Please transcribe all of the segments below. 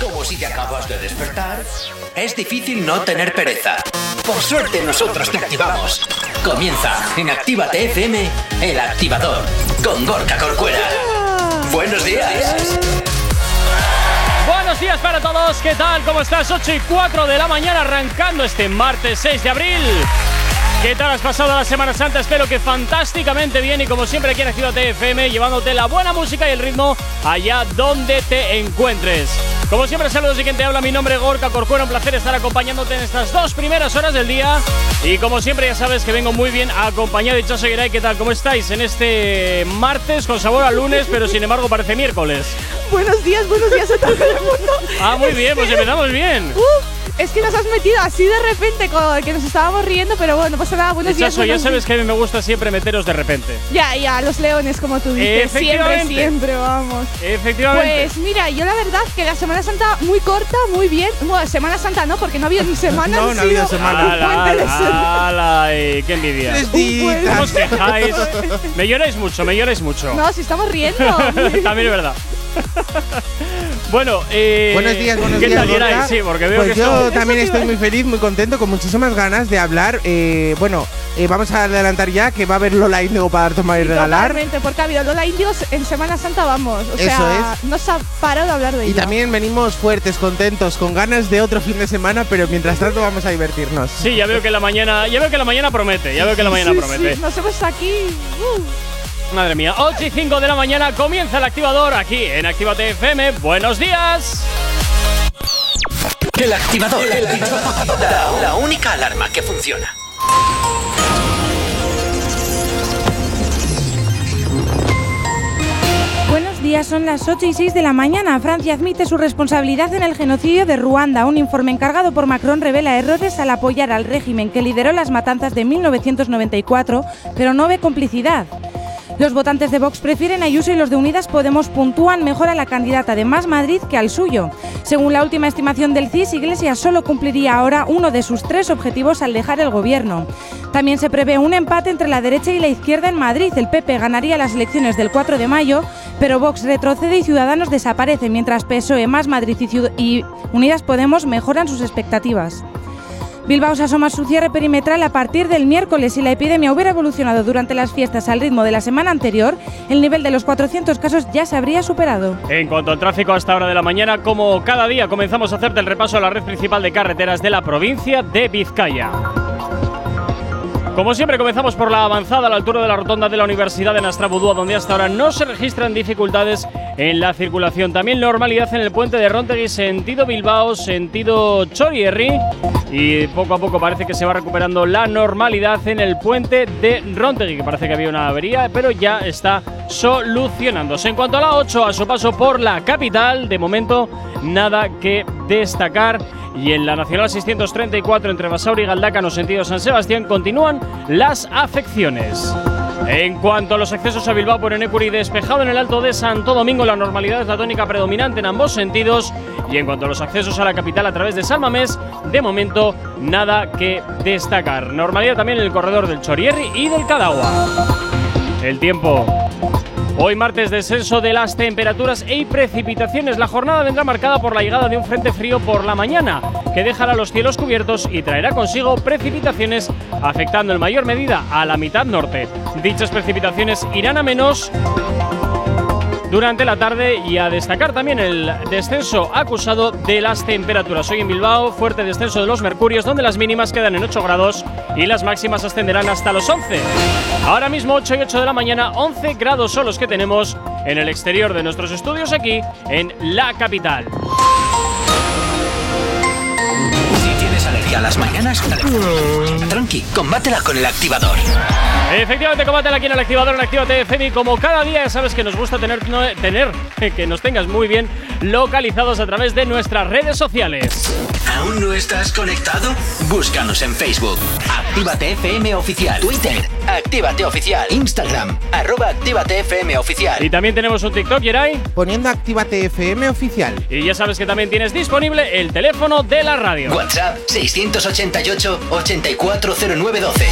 Como si te acabas de despertar, es difícil no tener pereza. Por suerte nosotros te activamos. Comienza en Actívate FM, el activador, con Gorka Corcuera. Buenos días. Buenos días para todos, ¿qué tal? ¿Cómo estás? 8 y 4 de la mañana arrancando este martes 6 de abril. ¿Qué tal has pasado la Semana Santa? Espero que fantásticamente bien y como siempre aquí en Actívate FM llevándote la buena música y el ritmo allá donde te encuentres. Como siempre saludos y quien te habla, mi nombre es Gorka Corcuera, un placer estar acompañándote en estas dos primeras horas del día y como siempre ya sabes que vengo muy bien acompañado y Seguiray, ¿qué tal? ¿Cómo estáis en este martes con sabor a lunes pero sin embargo parece miércoles? Buenos días, buenos días a todo el mundo. Ah, muy bien, pues empezamos bien. Es que nos has metido así de repente, que nos estábamos riendo, pero bueno, no pasa nada. Buenos días. ya sabes que a mí me gusta siempre meteros de repente. Ya, ya, los leones, como tú dices. Siempre, siempre, vamos. Efectivamente. Pues mira, yo la verdad que la Semana Santa muy corta, muy bien. Bueno, Semana Santa no, porque no ha habido ni semana. no, no ha habido semana. ¡Hala! ¡Qué envidia! ¿Cómo os quejáis? Me lloráis mucho, me lloráis mucho. No, si estamos riendo. También es verdad. bueno, eh, buenos días, buenos días. Tal sí, porque veo pues yo también estoy muy feliz, muy contento, con muchísimas ganas de hablar. Eh, bueno, eh, vamos a adelantar ya que va a haber Lola Índigo para tomar y regalar. Totalmente, porque ha habido Lola Índigo en Semana Santa, vamos. O sea, no se ha parado de hablar de ella. Y también venimos fuertes, contentos, con ganas de otro fin de semana, pero mientras tanto vamos a divertirnos. Sí, ya veo que la mañana, ya veo que la mañana promete, ya veo que la mañana promete. Sí, nos hemos aquí. Uh. Madre mía, 8 y 5 de la mañana comienza el activador aquí en Actívate FM. ¡Buenos días! El activador, el activador. La, única alarma que funciona. Buenos días, son las 8 y 6 de la mañana. Francia admite su responsabilidad en el genocidio de Ruanda. Un informe encargado por Macron revela errores al apoyar al régimen que lideró las matanzas de 1994, pero no ve complicidad. Los votantes de Vox prefieren a Ayuso y los de Unidas Podemos puntúan mejor a la candidata de Más Madrid que al suyo. Según la última estimación del CIS, Iglesias solo cumpliría ahora uno de sus tres objetivos al dejar el gobierno. También se prevé un empate entre la derecha y la izquierda en Madrid. El PP ganaría las elecciones del 4 de mayo, pero Vox retrocede y Ciudadanos desaparece, mientras PSOE, Más Madrid y Unidas Podemos mejoran sus expectativas. Bilbao asoma su cierre perimetral a partir del miércoles. Si la epidemia hubiera evolucionado durante las fiestas al ritmo de la semana anterior, el nivel de los 400 casos ya se habría superado. En cuanto al tráfico a esta hora de la mañana, como cada día comenzamos a hacerte el repaso a la red principal de carreteras de la provincia de Vizcaya. Como siempre, comenzamos por la avanzada a la altura de la rotonda de la Universidad de Nastrabudúa, donde hasta ahora no se registran dificultades en la circulación. También normalidad en el puente de Rontegui, sentido Bilbao, sentido Chorierri. Y poco a poco parece que se va recuperando la normalidad en el puente de Rontegui, que parece que había una avería, pero ya está solucionándose. En cuanto a la 8, a su paso por la capital, de momento nada que destacar. Y en la Nacional 634 entre Basauri y Galdácano, sentido San Sebastián, continúan las afecciones. En cuanto a los accesos a Bilbao por Enecuri, despejado en el Alto de Santo Domingo, la normalidad es la tónica predominante en ambos sentidos. Y en cuanto a los accesos a la capital a través de Salmamés, de momento nada que destacar. Normalidad también en el corredor del Chorierri y del Cadagua. El tiempo. Hoy martes descenso de las temperaturas y precipitaciones. La jornada vendrá marcada por la llegada de un frente frío por la mañana, que dejará los cielos cubiertos y traerá consigo precipitaciones, afectando en mayor medida a la mitad norte. Dichas precipitaciones irán a menos durante la tarde y a destacar también el descenso acusado de las temperaturas. Hoy en Bilbao, fuerte descenso de los mercurios, donde las mínimas quedan en 8 grados y las máximas ascenderán hasta los 11. Ahora mismo 8 y 8 de la mañana, 11 grados son los que tenemos en el exterior de nuestros estudios aquí en la capital. A las mañanas, tranqui, combátela con el activador. Efectivamente, combátela aquí en el activador en Actívate FM. Como cada día sabes que nos gusta tener, tener que nos tengas muy bien localizados a través de nuestras redes sociales. ¿Aún no estás conectado? Búscanos en Facebook. Actívate FM Oficial. Twitter. Actívate Oficial. Instagram. Arroba Actívate FM Oficial. Y también tenemos un TikTok, Yeray. Poniendo Actívate FM oficial. Y ya sabes que también tienes disponible el teléfono de la radio. WhatsApp 688-840912.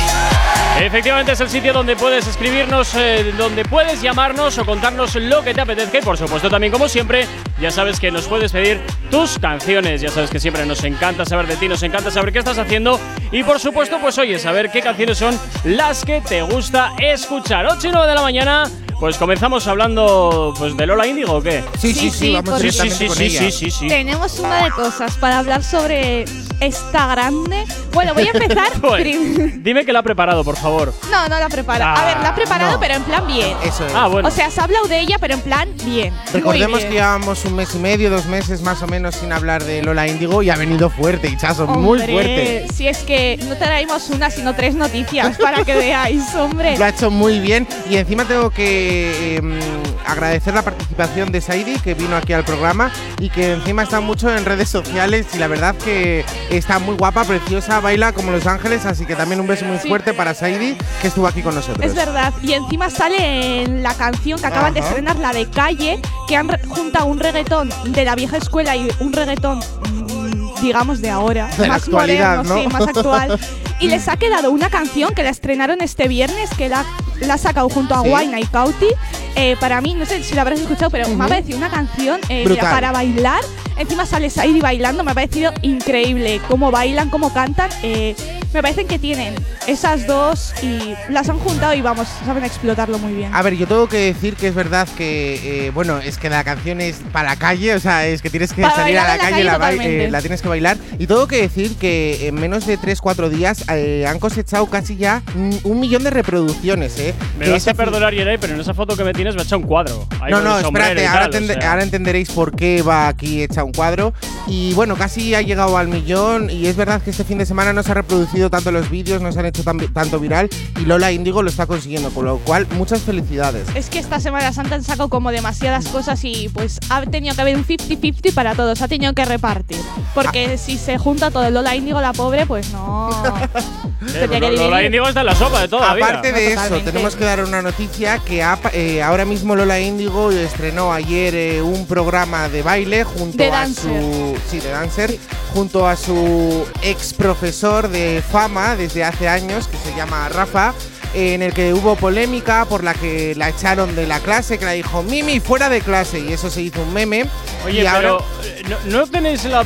Efectivamente es el sitio donde puedes escribirnos, eh, donde puedes llamarnos o contarnos lo que te apetezca y por supuesto también como siempre ya sabes que nos puedes pedir tus canciones, ya sabes que siempre nos encanta saber de ti, nos encanta saber qué estás haciendo y por supuesto pues oye, saber qué canciones son las que te gusta escuchar. 8 y 9 de la mañana pues comenzamos hablando pues de Lola Índigo o qué? Sí, sí, Sí, sí, sí, vamos porque- Sí, sí, directamente sí, con sí, ella. sí, sí, sí. Tenemos una de cosas para hablar sobre esta grande. Bueno, voy a empezar. Dime que la ha preparado, por favor. no, no la prepara. A ver, la ha preparado, no. pero en plan bien. Eso es. Ah, bueno. O sea, se ha hablado de ella, pero en plan bien. Recordemos que bien. llevábamos un mes y medio, dos meses más o menos sin hablar de Lola Índigo y ha venido fuerte, Hichazo, muy fuerte. Si es que no traemos una, sino tres noticias para que veáis, hombre. Lo ha hecho muy bien y encima tengo que em, agradecer la participación de Saidi que vino aquí al programa y que encima está mucho en redes sociales y la verdad que está muy guapa, preciosa, baila como Los Ángeles, así que también un beso muy Sí. fuerte para Saidi que estuvo aquí con nosotros. Es verdad. Y encima sale en la canción que acaban de estrenar, la de Calle, que han juntado un reggaetón de la vieja escuela y un reggaetón, mm, digamos, de ahora. De más actualidad, moderno, ¿no? sí, más actual. y les ha quedado una canción que la estrenaron este viernes, que la, la ha sacado junto a Sí. Y Cauti. Eh, para mí, no sé si la habrás escuchado, pero me ha parecido una canción eh, mira, para bailar. Encima sale Saidi bailando, me ha parecido increíble. Cómo bailan, cómo cantan. eh, me parecen que tienen esas dos y las han juntado y vamos, saben explotarlo muy bien. A ver, yo tengo que decir que es verdad que, eh, bueno, es que la canción es para la calle, o sea, es que tienes que Para salir a la la calle, calle la, eh, la tienes que bailar. Y tengo que decir que en menos de 3-4 días eh, han cosechado casi ya un millón de reproducciones, ¿eh? Me Que vas a perdonar, Yeray, pero en esa foto que me tienes me ha echado un cuadro. Ahí No, no, espérate, ahora, tal, o sea. ahora entenderéis por qué va aquí hecha un cuadro. Y bueno, casi ha llegado al millón. Y es verdad que este fin de semana no se ha reproducido tanto los vídeos, no se han hecho tan vi- tanto viral. Y Lola Índigo lo está consiguiendo, con lo cual, muchas felicidades. Es que esta Semana Santa han sacado como demasiadas cosas y pues ha tenido que haber un 50-50 para todos, ha tenido que repartir. Porque Ah. si se junta todo el Lola Índigo, la pobre, pues no. Lo- Lola. Índigo está en la sopa de toda. Aparte de eso, Totalmente. tenemos que dar una noticia que eh, ahora mismo Lola Índigo estrenó ayer eh, un programa de baile junto De a su sí, de dancer, junto a su ex profesor de fama desde hace años que se llama Rafa. eh, En el que hubo polémica por la que la echaron de la clase, que la dijo Mimi fuera de clase, y eso se hizo un meme. Oye, y ahora- pero ¿no, no tenéis la,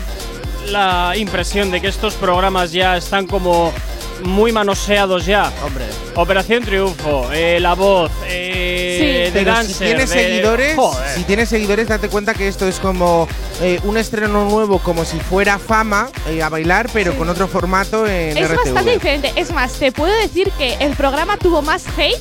la impresión de que estos programas ya están como muy manoseados ya? Hombre, Operación Triunfo, eh, La Voz, eh, Sí. The Pero Dancer, si tienes de- seguidores, Joder. si tienes seguidores, date cuenta que esto es como eh, un estreno nuevo, como si fuera fama eh, a bailar, pero Sí. con otro formato en Es RTV. bastante diferente. Es más, te puedo decir que el programa tuvo más hate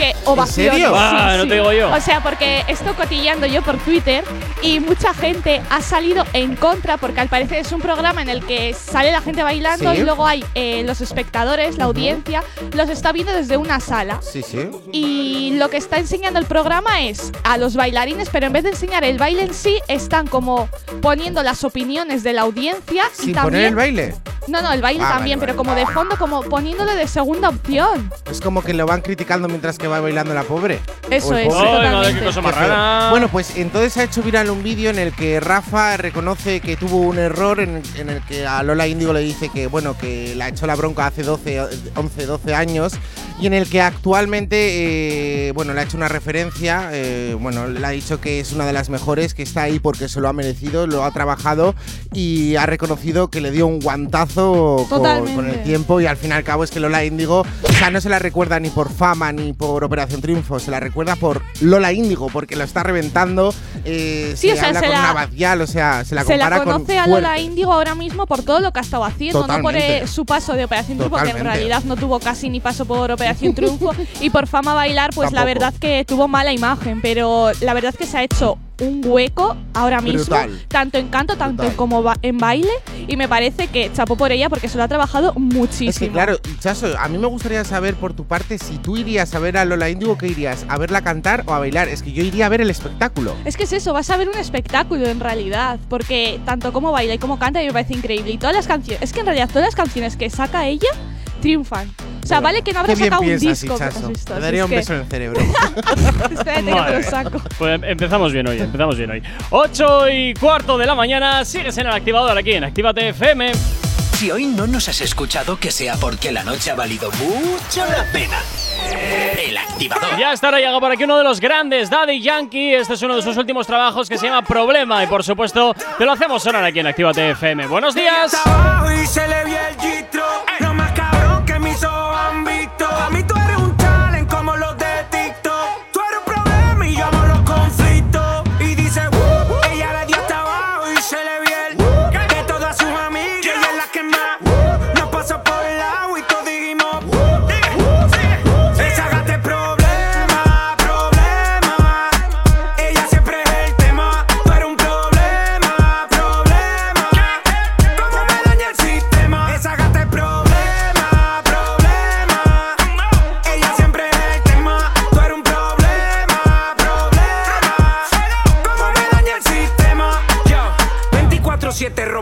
que ovación. serio? Ah, no te digo yo. O sea, porque estoy cotillando yo por Twitter y mucha gente ha salido en contra porque al parecer es un programa en el que sale la gente bailando Sí. y luego hay eh, los espectadores, la audiencia, los está viendo desde una sala. Sí, sí. Y lo que está enseñando el programa es a los bailarines, pero en vez de enseñar el baile en sí, están como poniendo las opiniones de la audiencia y Sin también poner el baile. no, no, el baile Ah, también, vale, pero vale. como de fondo, como poniéndole de segunda opción. Es como que lo van criticando mientras que va bailando la pobre. Eso es, pobre. Ay, madre, qué cosa más rara. Bueno, pues entonces ha hecho viral un vídeo en el que Rafa reconoce que tuvo un error, en, en el que a Lola Índigo le dice que, bueno, que la echó la bronca hace 12, 11, 12 años, y en el que actualmente, eh, bueno, le ha hecho una referencia, eh, bueno, le ha dicho que es una de las mejores, que está ahí porque se lo ha merecido, lo ha trabajado y ha reconocido que le dio un guantazo con, con el tiempo y al fin y al cabo es que Lola Índigo, o sea, no se la recuerda ni por fama ni por Operación Triunfo, se la recuerda por Lola Índigo, porque lo está reventando, eh, Sí, se o sea, habla se con la- una Badial, o sea, se la Se la compara con conoce a Lola. Índigo ahora mismo por todo lo que ha estado haciendo, no por Totalmente. eh, su paso de Operación Triunfo, que en Totalmente. realidad no tuvo casi ni paso por Operación Triunfo, y por fama bailar, pues la verdad que tuvo mala imagen, pero la verdad que se ha hecho un hueco ahora mismo, Brutal. tanto en canto, tanto Brutal. como ba- en baile, y me parece que chapó por ella porque se lo ha trabajado muchísimo. Es que claro, Chaso, a mí me gustaría saber por tu parte si tú irías a ver a Lola Índigo, ¿qué irías? ¿A verla cantar o a bailar? Es que yo iría a ver el espectáculo. Es que es eso, vas a ver un espectáculo en realidad, porque tanto como baila y como canta me parece increíble. Y todas las canciones, es que en realidad todas las canciones que saca ella triunfan. O sea, vale que no habrá Qué bien sacado un piensas, disco. pero has visto, Te daría es un que- beso en el cerebro. Espérate que Madre me lo mía. saco. Pues em- empezamos bien hoy, empezamos bien hoy. 8 y cuarto de la mañana, sigues en el activador aquí en Actívate FM. Si hoy no nos has escuchado, que sea porque la noche ha valido mucho la pena. El activador. Ya estará llegando por aquí uno de los grandes, Daddy Yankee. Este es uno de sus últimos trabajos que se llama Problema. Y por supuesto, te lo hacemos sonar aquí en Actívate FM. Buenos días. y se le vio el gistro.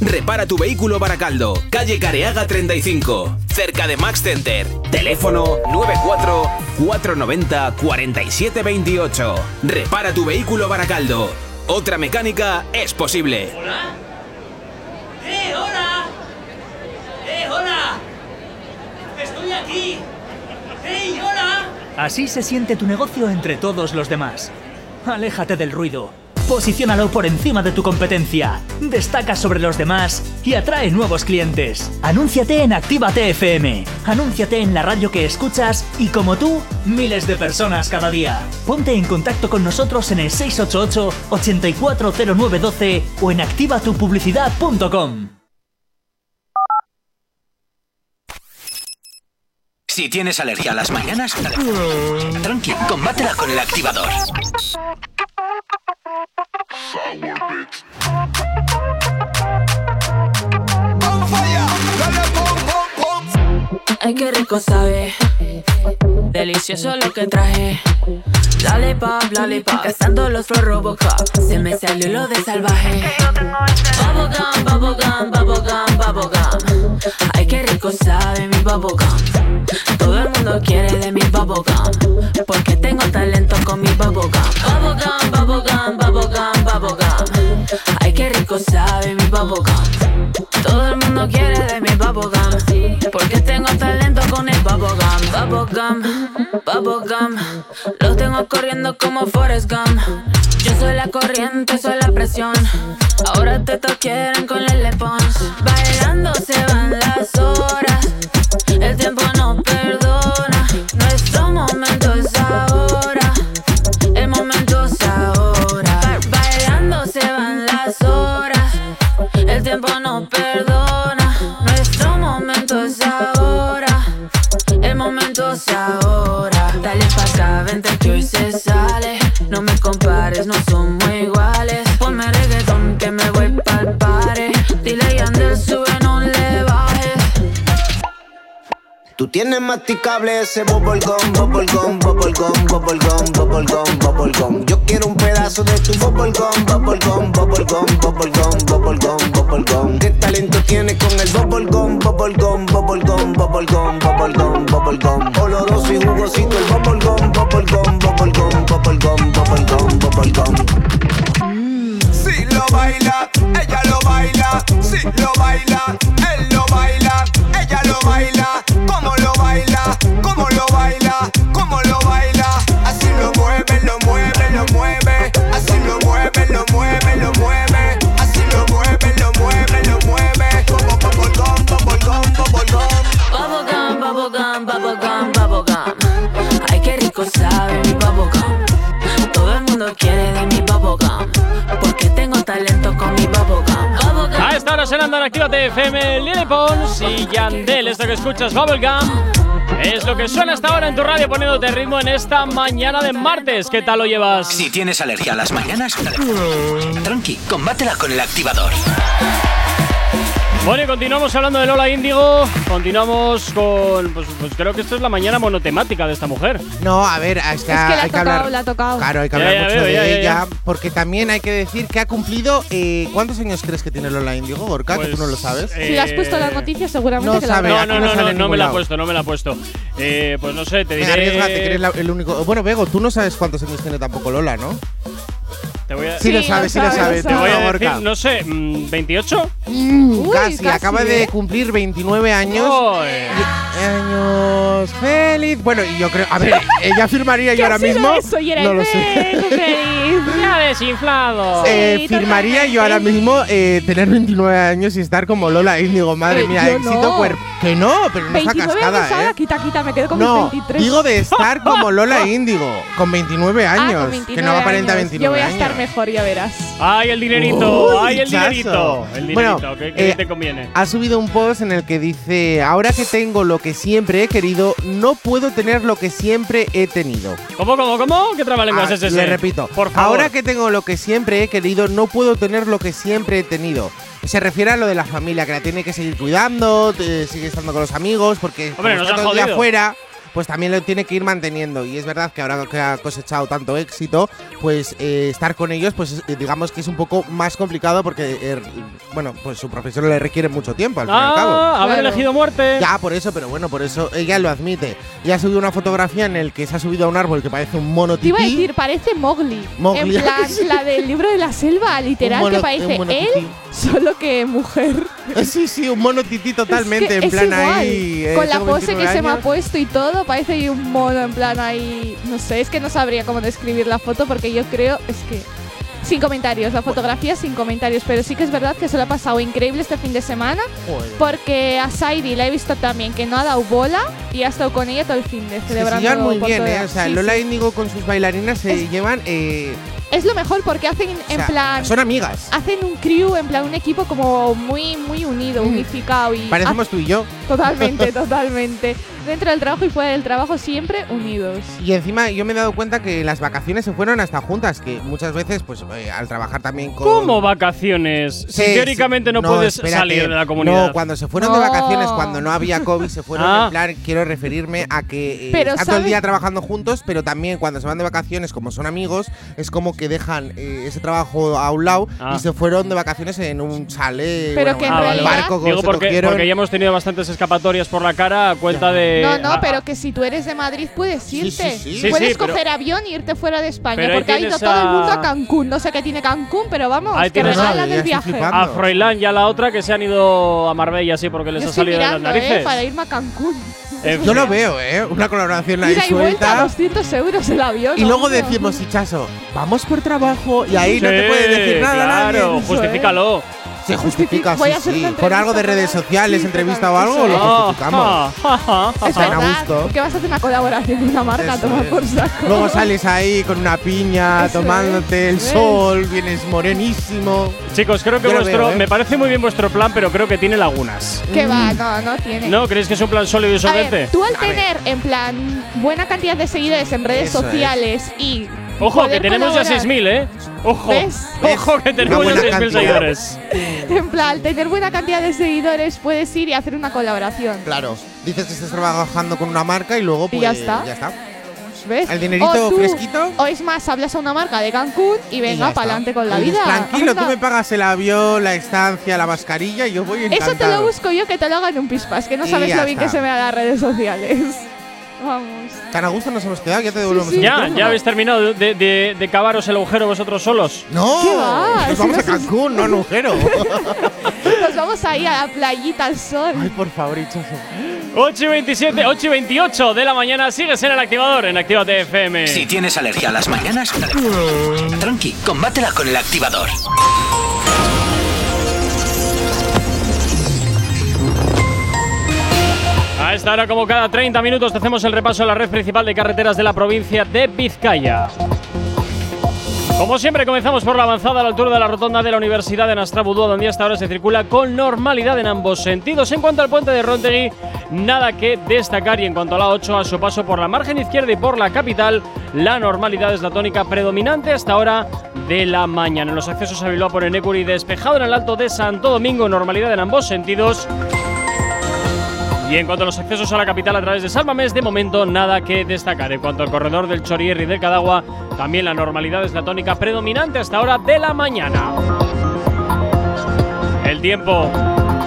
Repara tu vehículo Baracaldo, calle Careaga 35, cerca de Max Center. Teléfono 94 490 4728. Repara tu vehículo Baracaldo. Otra mecánica es posible. ¡Eh, hola! ¡Eh, hola! ¡Estoy aquí! ¡Hey, hola! Así se siente tu negocio entre todos los demás. Aléjate del ruido. Posiciónalo por encima de tu competencia. Destaca sobre los demás y atrae nuevos clientes. Anúnciate en Actívate FM. Anúnciate en la radio que escuchas y como tú, miles de personas cada día. Ponte en contacto con nosotros en el 688 840912 o en activatupublicidad.com. Si tienes alergia a las mañanas, tranqui, combátela con el activador. Sour bit. Ay, qué rico sabe. Delicioso lo que traje. Lollipop, lollipop. Cazando los flow Robocop. Se me salió lo de salvaje. Bubblegum, bubblegum, bubblegum, bubblegum. Ay, qué rico sabe mi bubblegum. Todo el mundo quiere de mi bubblegum. Porque tengo talento con mi bubblegum. Bubblegum, bubblegum, bubblegum, bubblegum. Ay, qué rico sabe mi bubblegum. Todo el mundo quiere de mi bubblegum. Porque tengo talento con el bubblegum. Bubblegum, bubblegum. Los tengo corriendo como Forrest Gump. Yo soy la corriente, soy la presión. Ahora te quieren con el lepons. Bailando se van las horas. El tiempo no ahora. Dale pa' acá, vente que hoy se sale. No me compares, no somos Tú tienes masticable ese bubblegum, bubblegum, bubblegum, bubblegum, bubblegum, bubblegum. Yo quiero un pedazo de tu bubblegum, bubblegum, bubblegum, bubblegum, bubblegum, bubblegum. ¿Qué talento tienes con el bubblegum, bubblegum, bubblegum, bubblegum, bubblegum, bubblegum? Oloroso y jugosito el bubblegum, bubblegum, bubblegum, FM, Lily Pons y Yandel. Esto que escuchas, Bubblegum, es lo que suena hasta ahora en tu radio poniéndote ritmo en esta mañana de martes. ¿Qué tal lo llevas? Si tienes alergia a las mañanas, tranqui, combátela con el activador. Bueno, y continuamos hablando de Lola Índigo. Continuamos con. Pues, pues creo que esto es la mañana monotemática de esta mujer. No, a ver, es que, Es que la ha hay que tocado, hablar. la ha tocado. Claro, hay que Ya, hablar ya mucho de ya, ya, ella, ya. porque también hay que decir que ha cumplido. eh, ¿Cuántos años crees que tiene Lola Índigo, Gorka? que tú no lo sabes. eh, Si le has puesto la noticia, seguramente no que la sabe, No, aquí no, no no, no, no me la ha puesto, no me la ha puesto. Eh, pues no sé, te diré. arriesgate, que eres la- el único. Bueno, Bego, tú no sabes cuántos años tiene tampoco Lola, ¿no? Te voy a, Sí, lo sabes, sí lo sabes. te voy a decir, no sé, mm, ¿28? Uy, casi, casi, acaba de ¿eh? cumplir 29 años. Joder. Años feliz. Bueno, y yo creo. A ver, ella firmaría ¿Qué yo ahora mismo. eso? Y era no el lo sé. "Venga, feliz". Ya desinflado. Eh, firmaría yo ahora mismo eh, tener 29 años y estar como Lola Índigo. Madre Eh, mía, yo éxito no. cuerpo. Que no, pero no está 29 cascada, años ahora, ¿eh? quita, quita, me quedo con No, mis 23. digo de estar como Lola Índigo, con 29 Ah, años. con 29 que no aparenta años. 29 Yo voy a años. Mejor, ya verás. ¡Ay, el dinerito! Uy, ¡Ay, el chazo. dinerito! El Bueno, dinerito, ¿qué, qué eh, te conviene? Ha subido un post en el que dice: Ahora que tengo lo que siempre he querido, no puedo tener lo que siempre he tenido. ¿Cómo, cómo, cómo? ¿Qué trabalenguas Ah, es ese? Le repito. Por favor. Ahora que tengo lo que siempre he querido, no puedo tener lo que siempre he tenido. Se refiere a lo de la familia, que la tiene que seguir cuidando, te- sigue estando con los amigos, porque Hombre, como nos todo el día afuera, pues también lo tiene que ir manteniendo. Y es verdad que ahora que ha cosechado tanto éxito, pues eh, estar con ellos, pues digamos que es un poco más complicado porque, eh, bueno, pues su profesión le requiere mucho tiempo, al fin y al cabo. Ah, haber Claro. elegido muerte. Ya, por eso, pero bueno, por eso ella lo admite. Y ha subido una fotografía en el que se ha subido a un árbol que parece un mono Te iba a tití. decir, parece Mowgli. Mowgli, En plan, la del libro de la selva, literal, mono- que parece él, tití. solo que mujer. Sí, sí, un mono tití totalmente, Es que en es plan igual. ahí. eh, Con la pose que 29 se me ha puesto y todo, parece ahí un mono en plan ahí. No sé, es que no sabría cómo describir la foto porque yo creo, es que. Sin comentarios, la fotografía sin comentarios, pero sí que es verdad que se lo ha pasado increíble este fin de semana Joder. porque a Saidi la he visto también que no ha dado bola y ha estado con ella todo el fin de Se celebrando. llevan muy por bien, ¿eh? O sea, Sí, Lola sí. Índigo con sus bailarinas se Es- llevan. eh, Es lo mejor porque hacen o en sea, plan. Son amigas. Hacen un crew, en plan un equipo como muy, muy unido, unificado y. Parecemos tú y yo. Totalmente, totalmente. Dentro del trabajo y fuera del trabajo siempre unidos. Y encima yo me he dado cuenta que las vacaciones se fueron hasta juntas, que muchas veces, pues eh, al trabajar también con. ¿Cómo vacaciones? Si Sí, teóricamente sí. no, puedes espérate. salir de la comunidad. No, cuando se fueron de vacaciones, cuando no había COVID, se fueron Ah. en plan, quiero referirme a que eh, están todo el día trabajando juntos, pero también cuando se van de vacaciones, como son amigos, es como que dejan eh, ese trabajo a un lado Ah. y se fueron de vacaciones en un chalet, Pero bueno, que en realidad- barco, Digo porque, porque ya hemos tenido bastantes escapatorias por la cara a cuenta de. No, no, ah, pero que si tú eres de Madrid puedes irte. sí, sí. Sí, Puedes coger avión e irte fuera de España. Porque ha ido todo el mundo a- Cancún. No sé qué tiene Cancún, pero vamos, Ahí que regalan ya el viaje. flipando. A Froilán y a la otra que se han ido a Marbella, sí, porque les Yo ha salido de las eh, narices. para irme a Cancún. En Yo fin. lo veo, ¿eh? Una colaboración ahí Ida y vuelta, suelta. 200 euros el avión. Y luego decimos, Hichazo, vamos por trabajo. Y ahí no te puede decir nada Claro, nadie. Eso justifícalo. Se justifica, sí, Por algo de redes sociales, Sí, entrevista o algo, lo justificamos. ah, ah, ah, Es a gusto. que vas a hacer una colaboración con una marca, Eso toma es. por saco. Luego sales ahí con una piña, Eso tomándote es, el sol, vienes morenísimo. Chicos, creo que Yo vuestro. veo, ¿eh? Me parece muy bien vuestro plan, pero creo que tiene lagunas. Que va, no, no tiene. ¿No? ¿Creéis que es un plan sólido y A solvente? ver, tú al A ver. tener en plan buena cantidad de seguidores en redes Eso es. sociales y Ojo, que tenemos ya colaborar- 6.000, ¿eh? Ojo. ¿Ves? Ojo, que tenemos ya buena 6.000 cantidad. seguidores. En plan, tener buena cantidad de seguidores puedes ir y hacer una colaboración. Claro. Dices que estás trabajando con una marca y luego Y pues ya está. ¿Ves? El dinerito O tú- fresquito. O es más, hablas a una marca de Cancún y venga ya para adelante está. con la Dices, vida. Tranquilo, tú me pagas el avión, la estancia, la mascarilla y yo voy encantado. Eso te lo busco yo que te lo hagan en un pispas, que no Y sabes ya lo bien está. que se me da las redes sociales. Vamos. Tan a gusto nos hemos quedado, ya te devolvemos Sí, sí. Ya, micrófono. ya habéis terminado de, de, de cavaros el agujero vosotros solos. No, ¿Qué va? nos vamos a Cancún, no a un agujero. Nos vamos ahí a la playita al sol. Ay, por favor, Hichazo. 8 y 27, 8 y 28 de la mañana. Sigues en el activador en Actívate FM. Si tienes alergia a las mañanas, tranqui, combátela con el activador. A esta hora, como cada 30 minutos, hacemos el repaso a la red principal de carreteras de la provincia de Vizcaya. Como siempre, comenzamos por la avanzada a la altura de la rotonda de la Universidad de Nastrabudú, donde hasta ahora se circula con normalidad en ambos sentidos. En cuanto al puente de Rontegui, nada que destacar y en cuanto a la 8, a su paso por la margen izquierda y por la capital, la normalidad es la tónica predominante hasta ahora de la mañana. En los accesos a Bilbao por Enecuri despejado en el alto de Santo Domingo, normalidad en ambos sentidos. Y en cuanto a los accesos a la capital a través de Salvamés, de momento nada que destacar. En cuanto al corredor del Chorierri y del Cadagua, también la normalidad es la tónica predominante hasta ahora de la mañana. El tiempo.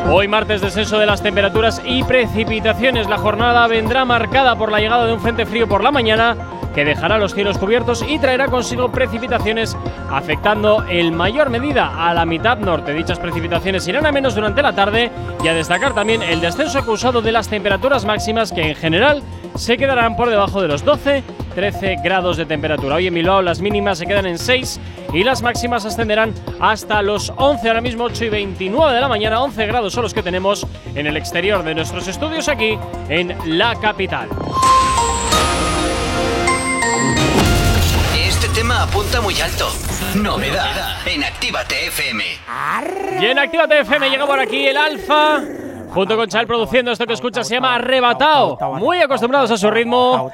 Hoy martes descenso de las temperaturas y precipitaciones. La jornada vendrá marcada por la llegada de un frente frío por la mañana que dejará los cielos cubiertos y traerá consigo precipitaciones afectando en mayor medida a la mitad norte. Dichas precipitaciones irán a menos durante la tarde y a destacar también el descenso acusado de las temperaturas máximas que en general se quedarán por debajo de los 12 13 grados de temperatura. Hoy en Bilbao las mínimas se quedan en 6 y las máximas ascenderán hasta los 11, ahora mismo 8 y 29 de la mañana. 11 grados son los que tenemos en el exterior de nuestros estudios aquí en la capital. Tema apunta muy alto. Novedad en Actívate FM. Y en Actívate FM llega por aquí el Alfa. Junto con Chal produciendo esto que escuchas se llama Arrebatado. Muy acostumbrados a su ritmo,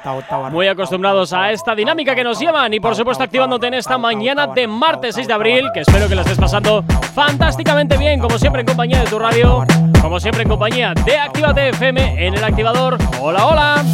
muy acostumbrados a esta dinámica que nos llevan y por supuesto activándote en esta mañana de martes 6 de abril, que espero que la estés pasando fantásticamente bien, como siempre en compañía de tu radio, como siempre en compañía de Actívate FM en el activador. Hola, hola.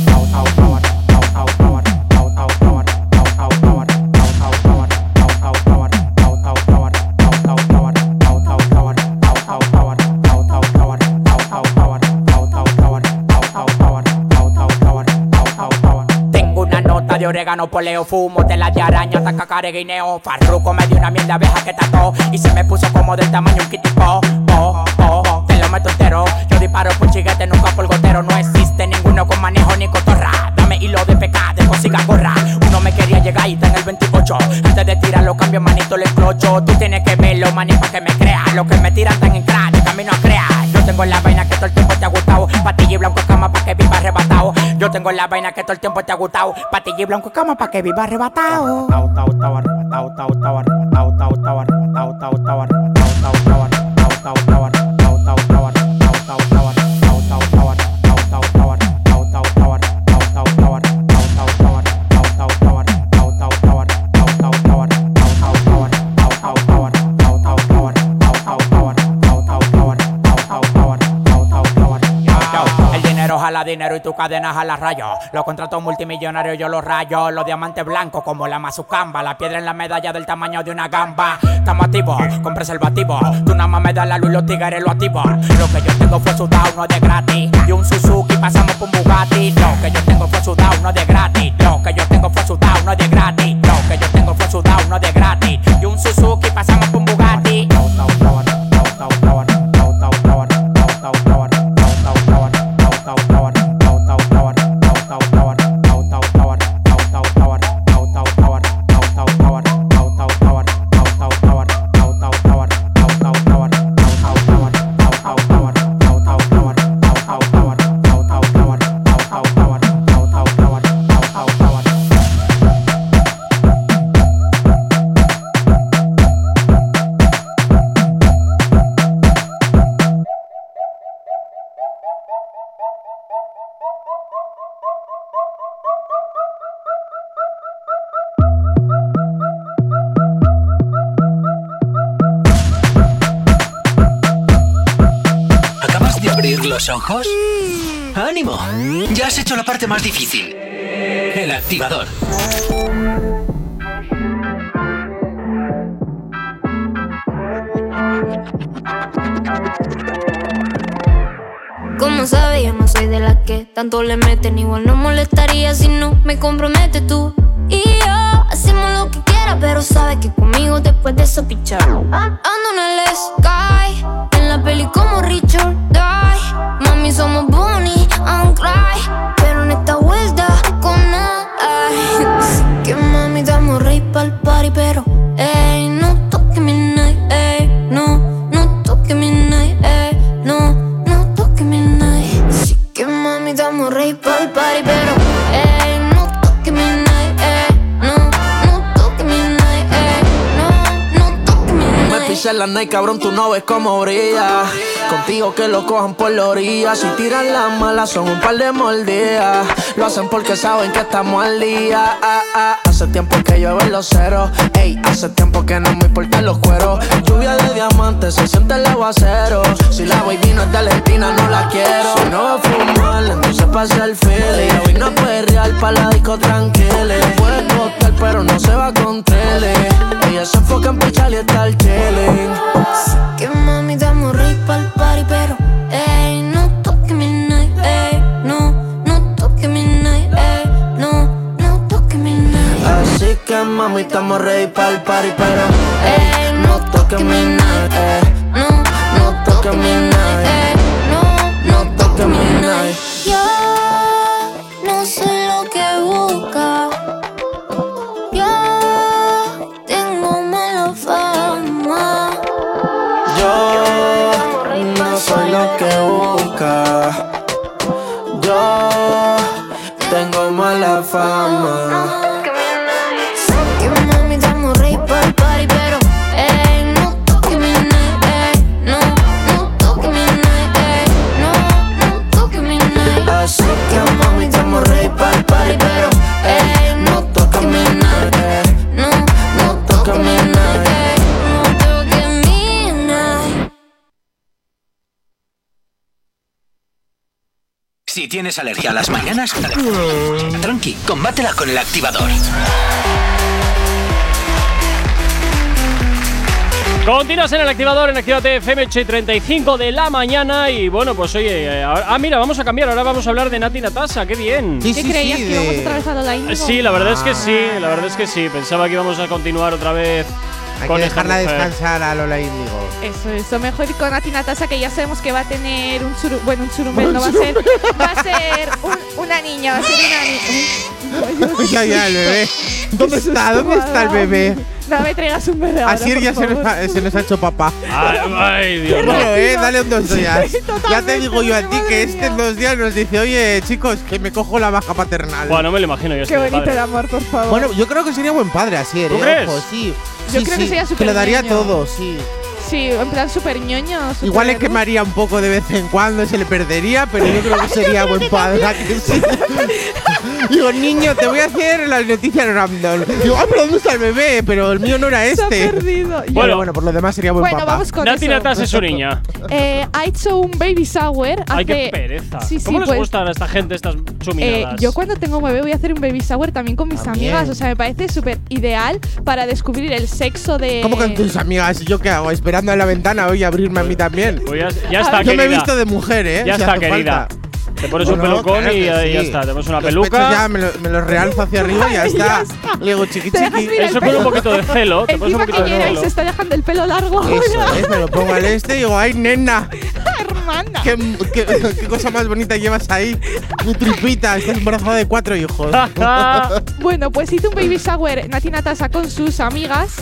Orégano, poleo, fumo, tela de araña, taca careguineo. Farruco me dio una miel de abeja que tató y se me puso como del tamaño un kitipo. Po, po, po, te lo meto entero. Yo disparo por chiguete, nunca por gotero. No existe ninguno con manejo ni cotorra. Dame hilo de pecado, consiga gorra. Uno me quería llegar y está en el 28. Antes de tirar los cambios, manito, le explocho. Tú tienes que verlo, maní, pa' que me creas. Los que me tiran están en crack, camino a crear. Yo tengo la vaina que todo el tiempo te ha gustado. Patilla y blanco cama Yo tengo la vaina que todo el tiempo te ha gustado. Patilla y blanco cama pa' que viva arrebatado. El y tu cadena jala rayo. Los contratos multimillonarios yo los rayo. Los diamantes blancos como la mazucamba. La piedra en la medalla del tamaño de una gamba. Estamos activos con preservativo. Tú nada más me das la luz los tigres lo activan. Lo que yo tengo fue sudado, no de gratis. Y un Suzuki pasamos un Bugatti. Lo que yo tengo fue sudado, no de gratis. Lo que yo tengo fue sudado, no de gratis. Lo que yo tengo fue sudado, no de gratis. Y un Suzuki los? ¡Ánimo! Ya has hecho la parte más difícil. El activador. Como sabes, yo no soy de las que tanto le meten. Igual no molestaría si no me compromete tú. Y yo hacemos lo que quiera, pero sabes que conmigo después de eso pichar. Ando en el sky, la peli como Richard Die. Mami, somos Bonnie and Clyde, pero en esta vuelta con. Así que mami, damos rey pa'l party, pero la night, cabrón, tú no ves cómo brilla. Contigo que lo cojan por la orilla. Si tiran las malas, son un par de mordidas. Lo hacen porque saben que estamos al día. Ah, ah. Hace tiempo que llueve los ceros. Ey, hace tiempo que no me importan los cueros. Lluvia de diamantes, se siente el aguacero. Si la baby no es de Argentina, no la quiero. Si no va a fumar, entonces pasa el feeling. Hoy no puede real pa' la disco tranquila. Puede costar, pero no se va. Ella se enfoca en pichar y estar chilling. Que mami estamos rey pa'l party, pero ey, no toque mi night, ey, no, no toque mi night, ey, no, no toque mi night. Así que mami, estamos ready para el party, pero ey, no toques mi night, ey, no, no toques mi night, tienes alergia a las mañanas, tranqui, combátela con el activador. Continúas en el activador en Activate FM 35 de la mañana y bueno, pues oye, eh, ahora- ah mira, vamos a cambiar, ahora vamos a hablar de Nati Natasa, qué bien. ¿Qué creías que íbamos otra vez a Índigo? Sí, la verdad es que sí, la verdad es que sí, pensaba que íbamos a continuar otra vez Hay con que dejarla mujer. descansar a Lola Índigo. Eso, eso. Mejor ir con Nati Natasa, que ya sabemos que va a tener un churu... Bueno, un churumbel no va a ser. Va a ser un- una niña, va a ser una niña. Ya, ya, el bebé. ¿Dónde está? ¿Dónde está el bebé? No me traigas un ahora, Así por ya se nos, ha, se nos ha hecho papá. Ay, ay, Dios mío. Bueno, eh, dale un dos días. Sí, Ya te digo yo a ti que este en dos días nos dice, oye, chicos, que me cojo la baja paternal. Bueno, me lo imagino yo. Qué bonito padre. el amor, por favor. Bueno, yo creo que sería buen padre así, ¿eh? ¿Tú crees? Ojo, sí. Yo Sí, creo que sería Que lo daría todo, sí. Sí, en plan súper ñoño. súper Igual le quemaría un poco de vez en cuando, se le perdería, pero yo creo que sería buen padre. ¿a que sí? Digo, niño, te voy a hacer las noticias random. Digo, ah, pero ¿dónde está el bebé? Pero el mío no era Se ha este. perdido. Bueno, Bueno. bueno, por lo demás sería buen Bueno, papá. vamos con Nati eso. Natasa es su niña. Eh, ha hecho un baby shower hace… Ay, qué pereza. Sí, sí, ¿Cómo les pues, gustan a esta gente estas Eh, chuminadas? yo cuando tengo un bebé voy a hacer un baby shower también con mis También. amigas. O sea, me parece súper ideal para descubrir el sexo de. ¿Cómo con tus amigas? ¿Yo qué hago? Esperando en la ventana hoy a abrirme a mí también. Pues ya, ya está, Yo me he querida. visto de mujer, ¿eh? Ya Si está, querida. falta. Te pones un Bueno, pelucón claro y que ya, ya sí. está. Te pones una Los peluca. ya me, lo- me los realzo hacia arriba y ya está. Le digo chiqui chiqui. Eso con un poquito de celo. Te pones un poquito que de y celo. se está dejando el pelo largo. Eso es, me lo pongo al este y digo, ay, nena, hermana. ¿qué, qué, qué cosa más bonita llevas ahí. Mi tripita, estás embarazada de cuatro hijos. Bueno, pues hizo un baby shower Nati Natasa con sus amigas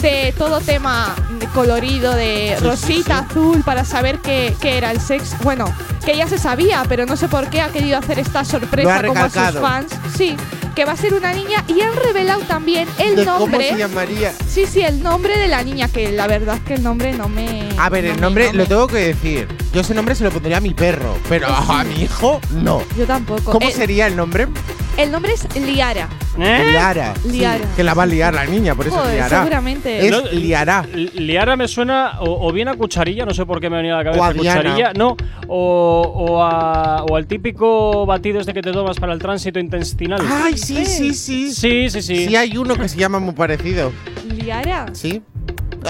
de todo tema colorido, de rosita, azul, para saber qué, qué era el sexo. Bueno, que ya se sabía, pero no sé por qué ha querido hacer esta sorpresa ha como a sus fans. Sí, que va a ser una niña y han revelado también el ¿De ¿Cómo nombre. se llamaría? Sí, sí, el nombre de la niña, que la verdad es que el nombre no me. A ver, no el me- nombre no lo tengo que decir. Yo ese nombre se lo pondría a mi perro, pero a mi hijo no. Yo tampoco. ¿Cómo el, sería el nombre? el nombre es Liara. ¿Eh? Liara. sí, Liara. que la va a liar la niña, por eso Joder, liará. seguramente. Es No, liará. Li- Liara me suena o, o bien a cucharilla, no sé por qué me venía a la cabeza O a Diana. cucharilla, no, o, o, a- o al típico batido este que te tomas para el tránsito intestinal. Ay, sí, sí, sí. Sí, sí, sí. Sí, hay uno que se llama muy parecido. Liara. ¿Sí?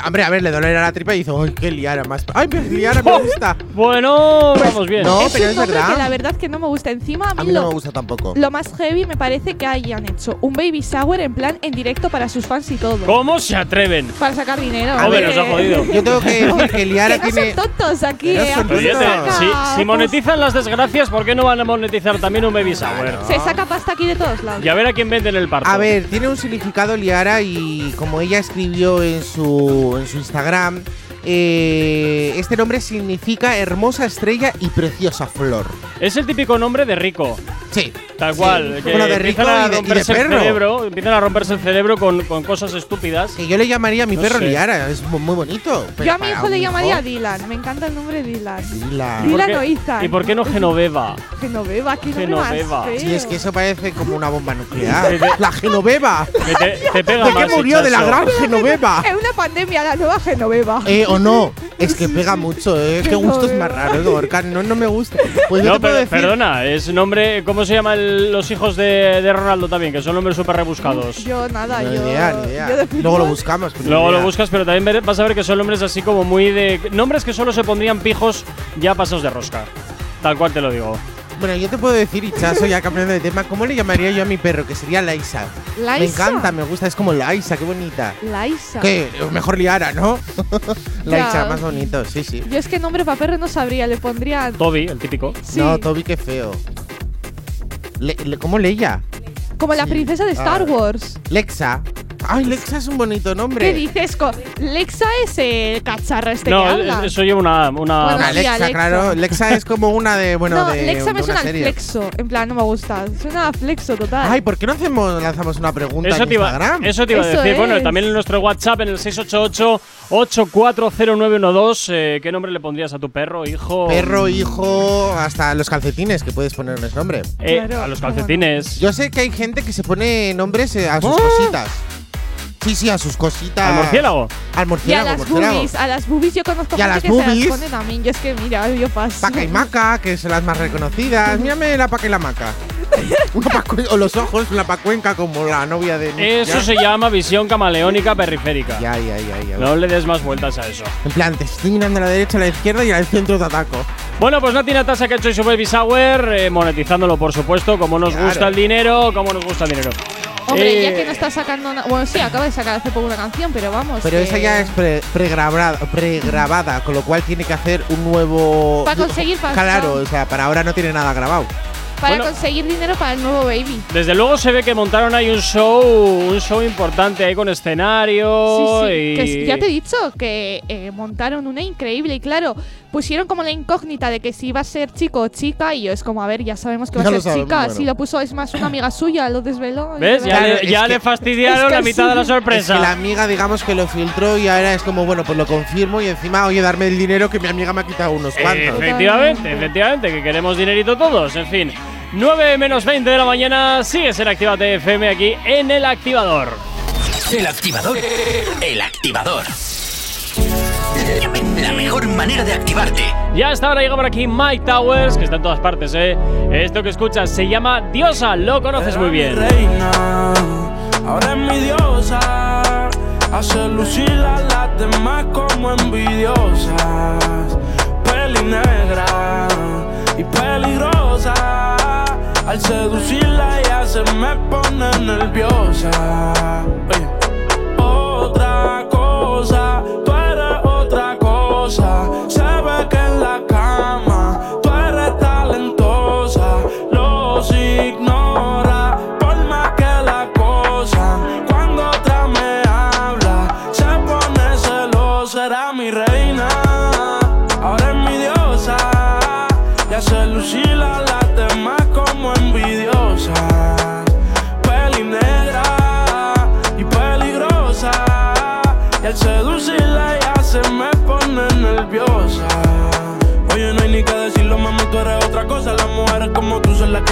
Hombre, a ver, le dolerá la tripa y dice, ¡ay, qué liara más! ¡Ay, pero liara me gusta! Bueno, vamos bien. No, es pero un es nombre verdad. que la verdad que no me gusta. Encima, a mí, A mí lo, no me gusta tampoco. lo más heavy me parece que hayan hecho un baby shower en plan en directo para sus fans y todo. ¿Cómo se atreven? Para sacar dinero. A ver, nos ha jodido. Yo tengo que decir que liara que no tiene. son tontos aquí, no eh. son te- si, si pues, monetizan las desgracias, ¿por qué no van a monetizar también un baby shower? Se saca pasta aquí de todos lados. Y a ver a quién venden el parto. A ver, tiene un significado liara y como ella escribió en su, en su Instagram, eh, este nombre significa hermosa estrella y preciosa flor. Es el típico nombre de rico. Sí. Tal cual. Que Como lo de Rico empiezan a y de- y de romperse el perro. cerebro. Empiezan a romperse el cerebro con, con cosas estúpidas. Que yo le llamaría a mi No perro sé. Liara, es mu- muy bonito. pero Yo a mi hijo le llamaría hijo, Dylan. Me encanta el nombre Dylan. Dylan. ¿Y por Dylan o Ethan. ¿Y por qué no Genoveva? Genoveva, qué más Genoveva. feo. Sí, es que eso parece como una bomba nuclear. La Genoveva. Te, te pega ¿De más, qué murió? De la gran Genoveva. Es una pandemia, la nueva Genoveva. Eh, o no, es que pega mucho, eh. Qué gustos más raros, Gorka. No, no me gusta. Pues No, pero- decir. perdona, es nombre. ¿Cómo se llaman los hijos de, de Ronaldo también? Que son nombres súper rebuscados. Yo nada, Ni yo. idea, ni idea. yo Luego lo buscamos. Luego lo buscas, pero también vas a ver que son nombres así como muy de. Nombres que solo se pondrían pijos ya pasados de rosca. Tal cual te lo digo. Bueno, yo te puedo decir, Hichazo, ya cambiando de tema, ¿cómo le llamaría yo a mi perro? Que sería Laisa. Me Laisa. encanta, me gusta, es como Laisa, qué bonita. Laisa. Que mejor Liara, ¿no? Laisa, más bonito, sí, sí. Yo es que nombre para perro no sabría, le pondría. Toby, el típico. Sí. No, Toby, qué feo. Le- le- ¿Cómo Leia? Como la princesa de Star Ah. Wars. Lexa. Ay, Lexa es un bonito nombre. ¿Qué dices? Co- Lexa es el cacharro este no, que habla. es- eso lleva una. una Bueno, sí, Alexa. claro. Lexa es como una de, bueno, no, de, Lexa de me una suena flexo. En plan, no me gusta. Suena a flexo total. Ay, ¿por qué no hacemos, lanzamos una pregunta Eso en te, iba, Instagram? eso te iba a decir. Bueno, también en nuestro WhatsApp, en el 688-840912. Eh, ¿Qué nombre le pondrías a tu perro, hijo? Perro, hijo, hasta los calcetines que puedes ponerles nombre. Eh, Claro, a los calcetines. Yo sé que hay gente que se pone nombres eh, a sus ¡Oh! cositas. Sí, sí, a sus cositas. ¿Al murciélago? Al y a murciélago, las murciélago. boobies, a las boobies yo conozco Y a las que se boobies. las pone también. Yo es que mira, yo paso. Paca y maca, que son las más reconocidas. Mírame la paca y la maca. Una o los ojos, una pacuenca como la novia de. Eso ya. se llama visión camaleónica periférica. Ya, ya, ya, ya. No le des más vueltas a eso. En plan, te estoy mirando a la derecha, a la izquierda y al centro te ataco. Bueno, pues Nati Natasha que ha hecho su Baby Sour, eh, monetizándolo por supuesto, como nos Claro. gusta el dinero, como nos gusta el dinero. Hombre, Eh, ya que no está sacando nada. Bueno, sí, acaba de sacar hace poco una canción, pero vamos. Pero que- esa ya es pre- pregrabada, pregrabada, con lo cual tiene que hacer un nuevo. Para conseguir pasta. Claro, o sea, para ahora no tiene nada grabado. Para Bueno. conseguir dinero para el nuevo baby. Desde luego se ve que montaron ahí un show, un show importante ahí con escenario Sí, sí. y Que ya te he dicho que eh, montaron una increíble y claro, pusieron como la incógnita de que si iba a ser chico o chica y yo es como, a ver, ya sabemos que va a ser sabemos, chica. bueno. Si lo puso es más una amiga suya, lo desveló. ¿Ves? Ya, Claro, le, es ya que- le fastidiaron es que la mitad sí. de la Es sorpresa. que la amiga, digamos que lo filtró y ahora es como, bueno, pues lo confirmo y encima, oye, darme el dinero que mi amiga me ha quitado unos cuantos. Efectivamente, efectivamente, que queremos dinerito todos. En fin, 9 menos 20 de la mañana, sigues en Actívate FM aquí en el activador. El activador. El activador. La mejor manera de activarte. Ya hasta ahora llega por aquí Mike Towers, que está en todas partes, ¿eh? Esto que escuchas se llama Diosa, lo conoces muy bien. reina, ahora es mi diosa. Hace lucir a las demás como envidiosas. Peli negra y peligrosa. Al seducirla ella se me pone nerviosa. Oye. Otra cosa, tú cosa. Se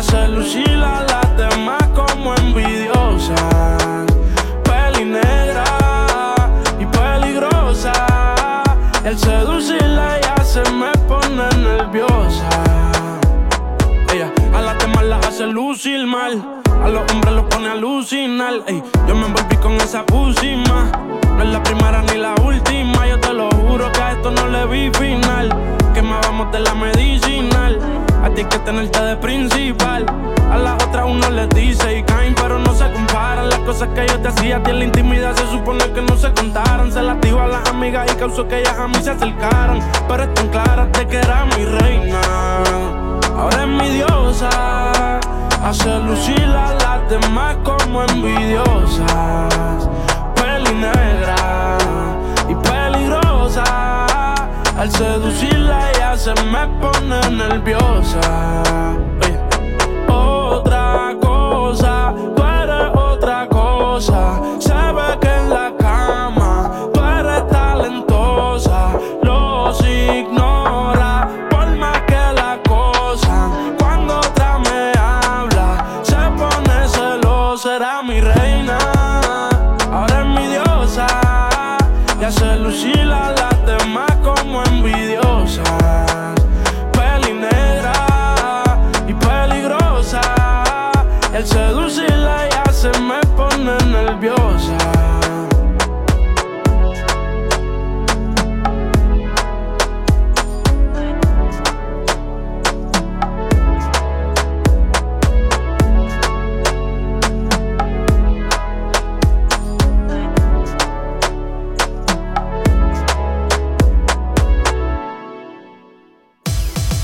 Hace lucir a las demás como envidiosa. Peli negra y peligrosa. Al seducirla ya se me pone nerviosa. Ella a las demás las hace lucir mal. A los hombres los pone a alucinar. Yo me envolví con esa pusima. No es la primera ni la última. Yo te lo juro que a esto no le vi final. Que más vamos de la medicinal. A ti que tenerte de principal. A las otras uno les dice y caen, pero no se comparan. Las cosas que yo te hacía a ti en la intimidad se supone que no se contaran. Se las a las amigas y causó que ellas a mí se acercaran. Pero están claras de que era mi reina. Ahora es mi diosa. Hace lucir a las demás como envidiosas. Peli negra. Al seducirla ella se me pone nerviosa.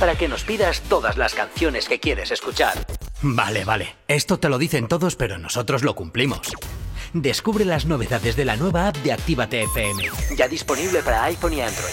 Para que nos pidas todas las canciones que quieres escuchar. Vale, vale. Esto te lo dicen todos, pero nosotros lo cumplimos. Descubre las novedades de la nueva app de Actívate FM. Ya disponible para iPhone y Android.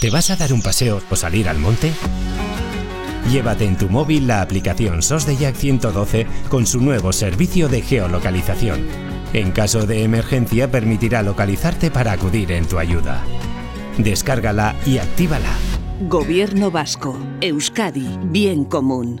¿Te vas a dar un paseo o salir al monte? Llévate en tu móvil la aplicación SOS de Jack 112 con su nuevo servicio de geolocalización. En caso de emergencia permitirá localizarte para acudir en tu ayuda. Descárgala y actívala. Gobierno Vasco, Euskadi, Bien Común.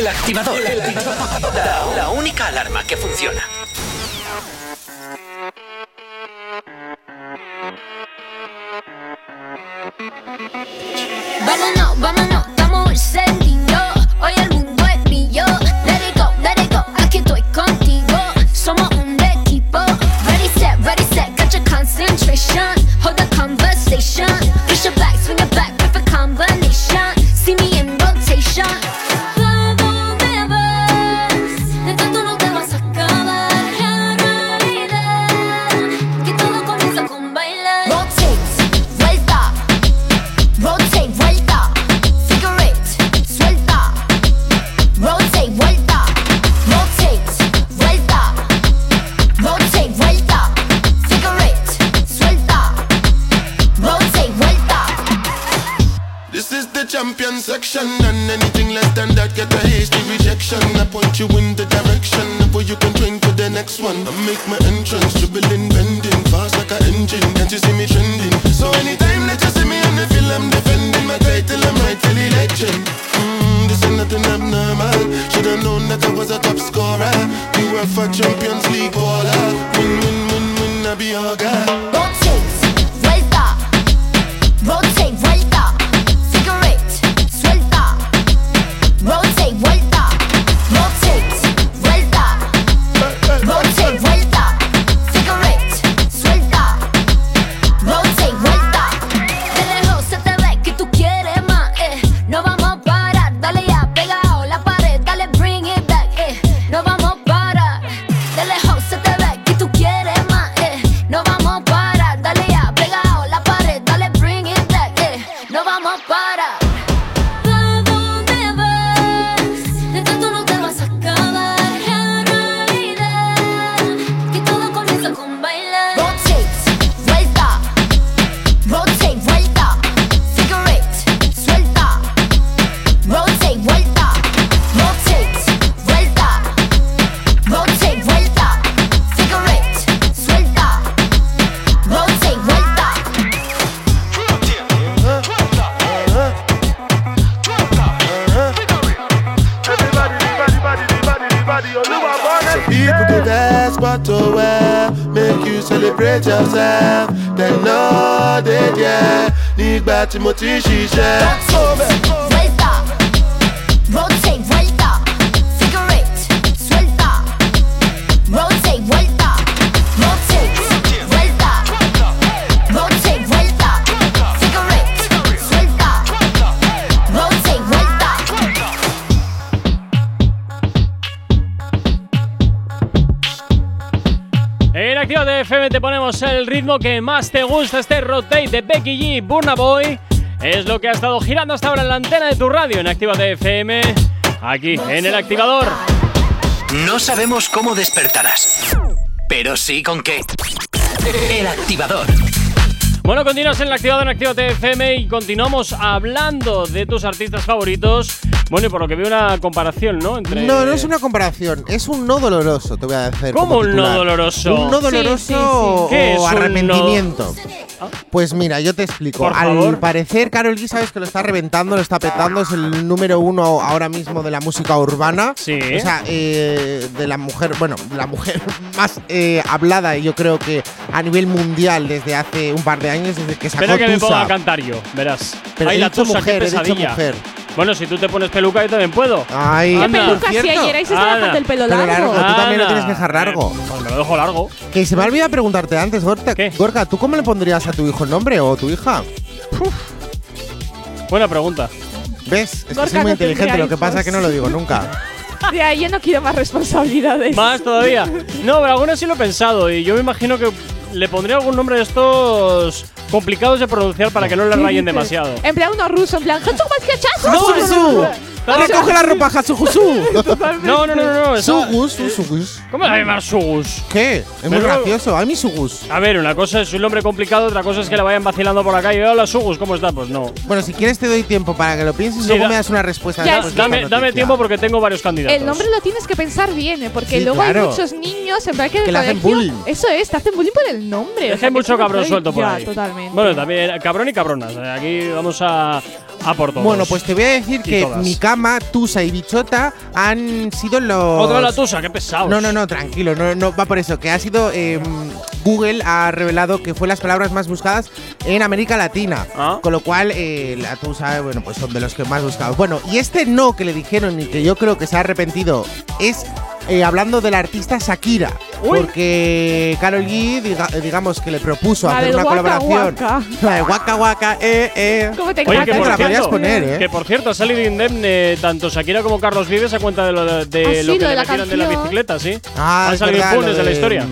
El activador. La, única alarma que funciona. Gusta, este rotate de Becky G, Burna Boy. Es lo que ha estado girando hasta ahora en la antena de tu radio en Actívate FM, aquí en el activador. No sabemos cómo despertarás, pero sí con qué. El activador. Bueno, continúas en el activador en Actívate FM y continuamos hablando de tus artistas favoritos. Bueno, y por lo que veo una comparación, ¿no? Entre No, no es una comparación, es un no doloroso, te voy a decir. ¿Cómo un no doloroso? Un no doloroso sí, sí. ¿Qué es o un no? arrepentimiento. Pues mira, yo te explico. Por Al favor. parecer, Carol G, sabes que lo está reventando, lo está petando, es el número uno ahora mismo de la música urbana. Sí. O sea, eh, de la mujer, bueno, la mujer más eh, hablada, yo creo que a nivel mundial desde hace un par de años, desde que sacó Espera que me Tusa. ponga a cantar yo, verás. Pero Ay, he la dicho tusa, mujer, qué he dicho pesadilla. mujer. Bueno, si tú te pones peluca, yo también puedo. Ay, ¿Qué Anda. peluca si ayer ahí se estaba Anda. dejando el pelo Pero largo? largo, tú también lo Anda. tienes que dejar largo. Eh, pues me lo dejo largo. Que se me ha olvidado preguntarte antes, Gorka, Gorka, ¿tú cómo le pondrías a tu hijo el nombre o tu hija? Buena pregunta. ¿Ves? Es que Gorka soy muy no inteligente, tendría lo que pasa es que no lo digo nunca. Ya, yo no quiero más responsabilidades. Más todavía. No, pero alguna sí lo he pensado y yo me imagino que le pondría algún nombre de estos complicados de pronunciar para que no le ¿Qué rayen demasiado. En plan uno ruso, en plan, "Hachu más que chazo". No. ¡Recoge la ropa, Hatsuhusu! No, no, no, no. no Sugus, Sugus. ¿Cómo le va a llamar Sugus? ¿Qué? Es muy Pero- gracioso. A mí Sugus. A ver, una cosa es un nombre complicado, otra cosa es que le vayan vacilando por la calle. Hola, Sugus, ¿cómo está? Pues no. Bueno, si quieres te doy tiempo para que lo pienses y Sí, luego da- me das una respuesta. Ya, Dame, tiempo porque tengo varios candidatos. El nombre lo tienes que pensar bien, ¿eh? porque Sí, luego hay muchos niños en plan que, le hacen bullying. Eso es, te hacen bullying por el nombre. o Es que sea, hay mucho eso no cabrón puede- suelto por ya, ahí. totalmente. Bueno, también cabrón y cabronas. Eh, Aquí vamos a, A por todos. Bueno, pues te voy a decir Y que todas. mi cama, Tusa y Bichota han sido los. Otra la tusa, qué pesado. No, no, no, tranquilo, no, no va por eso. Que ha sido. eh, Google ha revelado que fue las palabras más buscadas en América Latina. Ah. Con lo cual, eh, la Tusa, bueno, pues son de los que más buscados. Bueno, y este no que le dijeron y que yo creo que se ha arrepentido es. Eh, hablando de la artista Shakira, porque Carol G, diga- digamos que le propuso La hacer una Waka colaboración. Waka. La de Waka Waka, eh, eh. ¿Cómo te Oye, que por, la cierto, poner, ¿eh? que por cierto, ha salido indemne tanto Shakira como Carlos Vives a cuenta de lo, de, de Ah, sí, lo que lo le de la metieron de la bicicleta, sí. Ah, han salido impunes de la historia.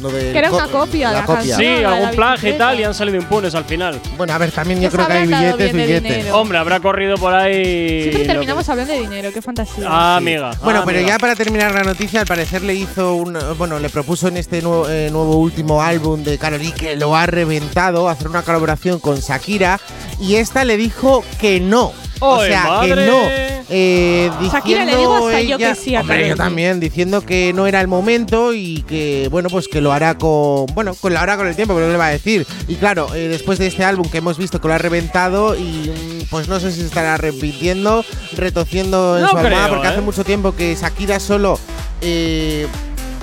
Lo del Que era una co- copia, la canción. Sí, de la algún plagio y tal, y han salido impunes al final. Bueno, a ver, también yo creo que hay billetes, billetes. Hombre, habrá corrido por ahí. Siempre que- terminamos hablando de dinero, qué fantasía. Ah, amiga. Bueno, ah, pero amiga. ya para terminar la noticia, al parecer le hizo un. Bueno, le propuso en este nuevo, eh, nuevo último álbum de Karol G que lo ha reventado, hacer una colaboración con Shakira. Y esta le dijo que no. O ¡Ay, sea, madre! que no. Eh, Shakira, le diciendo digo hasta yo que sí a Hombre, yo también, diciendo que no era el momento y que, bueno, pues que lo hará con. Bueno, con lo hará con el tiempo, pero no le va a decir. Y claro, eh, después de este álbum que hemos visto que lo ha reventado y. mm, Pues no sé si estará repitiendo, retociendo en No su creo, porque ¿eh? hace mucho tiempo que Shakira solo. eh,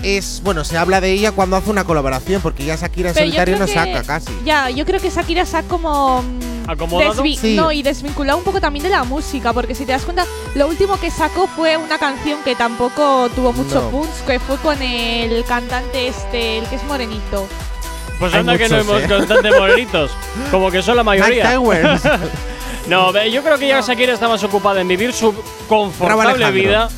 es bueno, se habla de ella cuando hace una colaboración, porque ya Shakira en Pero yo solitario creo no que- saca casi. Ya, yo creo que Shakira se ha como. mm, ¿Acomodado? desvi- Sí. No, y desvinculado un poco también de la música, porque si te das cuenta, lo último que sacó fue una canción que tampoco tuvo mucho No. punch, que fue con el cantante este, el que es morenito. Pues Hay anda que no muchos, hemos ¿eh? constante morenitos. Como que son la Mike mayoría. Towers. No, ve, yo creo que ya Shakira está más ocupada en vivir su confortable Alejandro. vida.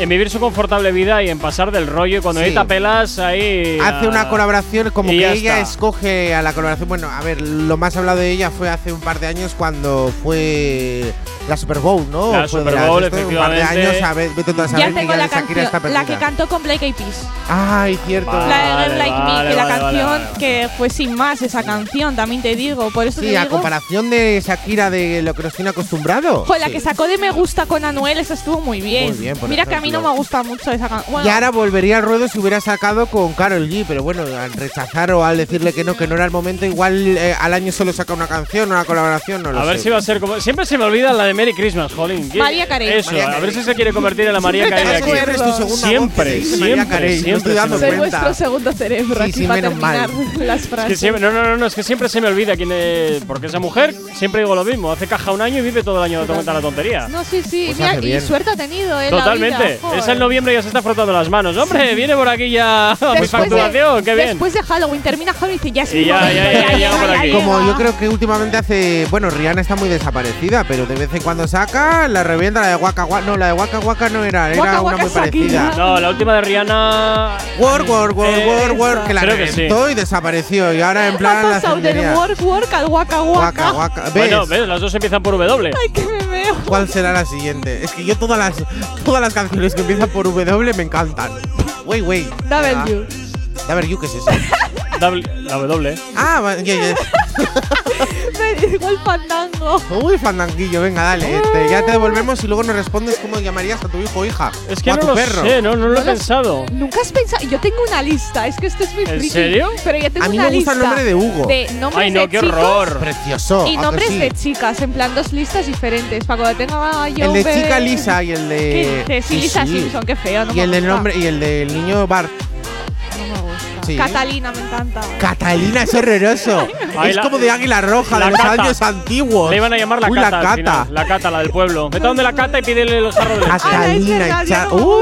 En vivir su confortable vida y en pasar del rollo. Y cuando Sí. hay tapelas, ahí. Hace ah, una colaboración como que ella está. escoge a la colaboración. Bueno, a ver, lo más hablado de ella fue hace un par de años cuando fue la Super Bowl, ¿no? La Fue Super Bowl, esto, Un par de efectivamente. años, a ver, vete a Ya saber que tengo ya la canción, la que cantó con Blake Eyed Peas. Ay, cierto. Vale, la de Like Me, vale, que la vale, canción vale, vale. que fue sin más esa canción, también te digo. Por eso Sí, te a digo. comparación de Shakira de lo que nos tiene acostumbrado. Jo, la que sacó de Me Gusta con Anuel, esa estuvo muy bien. Muy bien, por Mira que a mí no me gusta mucho esa canción. Bueno, Y ahora volvería al ruedo si hubiera sacado con Carol G, pero bueno, al rechazar o al decirle que no, que no era el momento, igual eh, al año solo saca una canción, una colaboración, no lo A ver sé. si va a ser como. Siempre se me olvida la de Merry Christmas, Jolín. ¿Qué- María Carey. Eso, María a ver Carey. si se quiere convertir en la María Siempre Carey aquí. Siempre, siempre, siempre se dando soy cuenta. vuestro segundo cerebro Sí, aquí sí, para menos mal. terminar las Es frases. que siempre, no, no, no, no, es que siempre se me olvida quién es. Porque esa mujer, siempre digo lo mismo, hace caja un año y vive todo el año cuenta la tontería. No, sí, sí. Pues mira, y bien. suerte ha tenido, ¿eh? la Totalmente. es en noviembre y ya se está frotando las manos. Hombre, viene por aquí ya mi Después de- facturación, qué bien. Después de Halloween, termina Halloween y dice, ya mi ya, ya, ya, aquí. Como yo creo que últimamente hace. Bueno, Rihanna está muy desaparecida, pero de vez en cuando saca, la revienta, la de Waka Waka. No, la de Waka Waka no era, era Waka una Waka muy parecida. Shakira. No, la última de Rihanna. Work, work, work, Eh, work, work, que la creo que sí. reventó y desapareció. Y ahora en Ha plan la pasado del work work al waka Waka waka. Waka. ¿Ves? Bueno, ves, las dos empiezan por W. Ay, que me veo. ¿Cuál será la siguiente? Es que yo todas las todas las canciones que empiezan por W me encantan. Wey, wey. W. W, ¿qué es eso? W, la W. Ah, va- ya, ya. Igual fandango. Uy, fandanguillo, venga, dale. este, ya te devolvemos y luego nos respondes cómo llamarías a tu hijo o hija. Es que o a no tu lo perro. sé, no, no lo he lo- pensado. Nunca has pensado. Yo tengo una lista. Es que esto es muy ¿En friki. serio? Pero yo tengo A mí una me gusta el nombre de Hugo. De nombres Ay, no, de qué chicos horror. Precioso. Y ¿a que nombres sí? de chicas. En plan, dos listas diferentes. Para cuando tenga yo. El un de bebé- chica Lisa y el de. Sí, Lisa Simpson, qué feo. No y me el del gusta. nombre y el del niño Bart. Sí. Catalina, me encanta. Catalina es horroroso. Ay, es la- como de águila roja la de los cata. años antiguos. Le iban a llamar la Uy, cata. la al cata. final, La cata, la del pueblo. Vete a donde la cata y pídele el jarro de. Catalina Cha- Uh.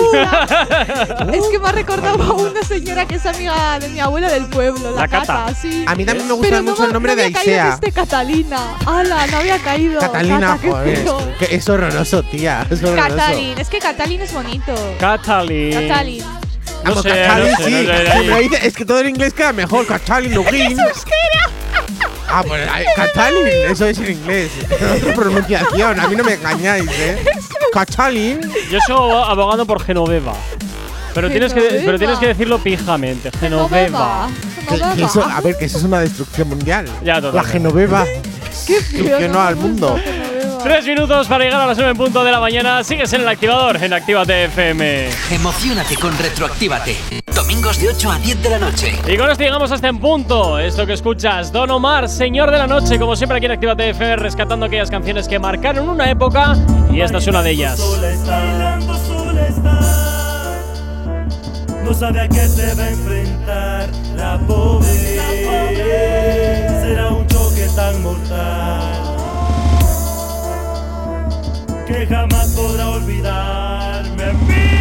Es que me ha recordado a una señora que es amiga de mi abuela del pueblo, la, La Cata. sí. A mí también me gusta no mucho el nombre no de había Aisea. este Catalina. ¡Hala! No había caído. Catalina, Cata, joder. que es horroroso, tía. Es horroroso. Catalin. Es que Catalin es bonito. Catalin. Catalin. No sé, Catalin, no sé, sí. no sé, dice- es que todo en inglés queda mejor. Catalin, Lugin. Ah, pues ay, Catalin, eso es en inglés. Es otra pronunciación, a mí no me engañáis, ¿eh? Catalin. Yo soy abogado por Genoveva. Pero tienes, que, Genoveva. pero tienes que decirlo pijamente. Genoveva. Que- que eso- a ver, que eso es una destrucción mundial. Ya, La totalmente. Genoveva destruccionó al mundo. Tres minutos para llegar a las 9 en punto de la mañana. Sigues en el activador en Actívate FM. Emocionate con Retroactívate. Domingos de 8 a 10 de la noche. Y con esto llegamos hasta en punto. Esto que escuchas, Don Omar, Señor de la Noche, como siempre aquí en Actívate FM, rescatando aquellas canciones que marcaron una época. Y esta es una de ellas. No sabe a qué se va a enfrentar la pobre. Será un choque tan mortal que jamás podrá olvidarme.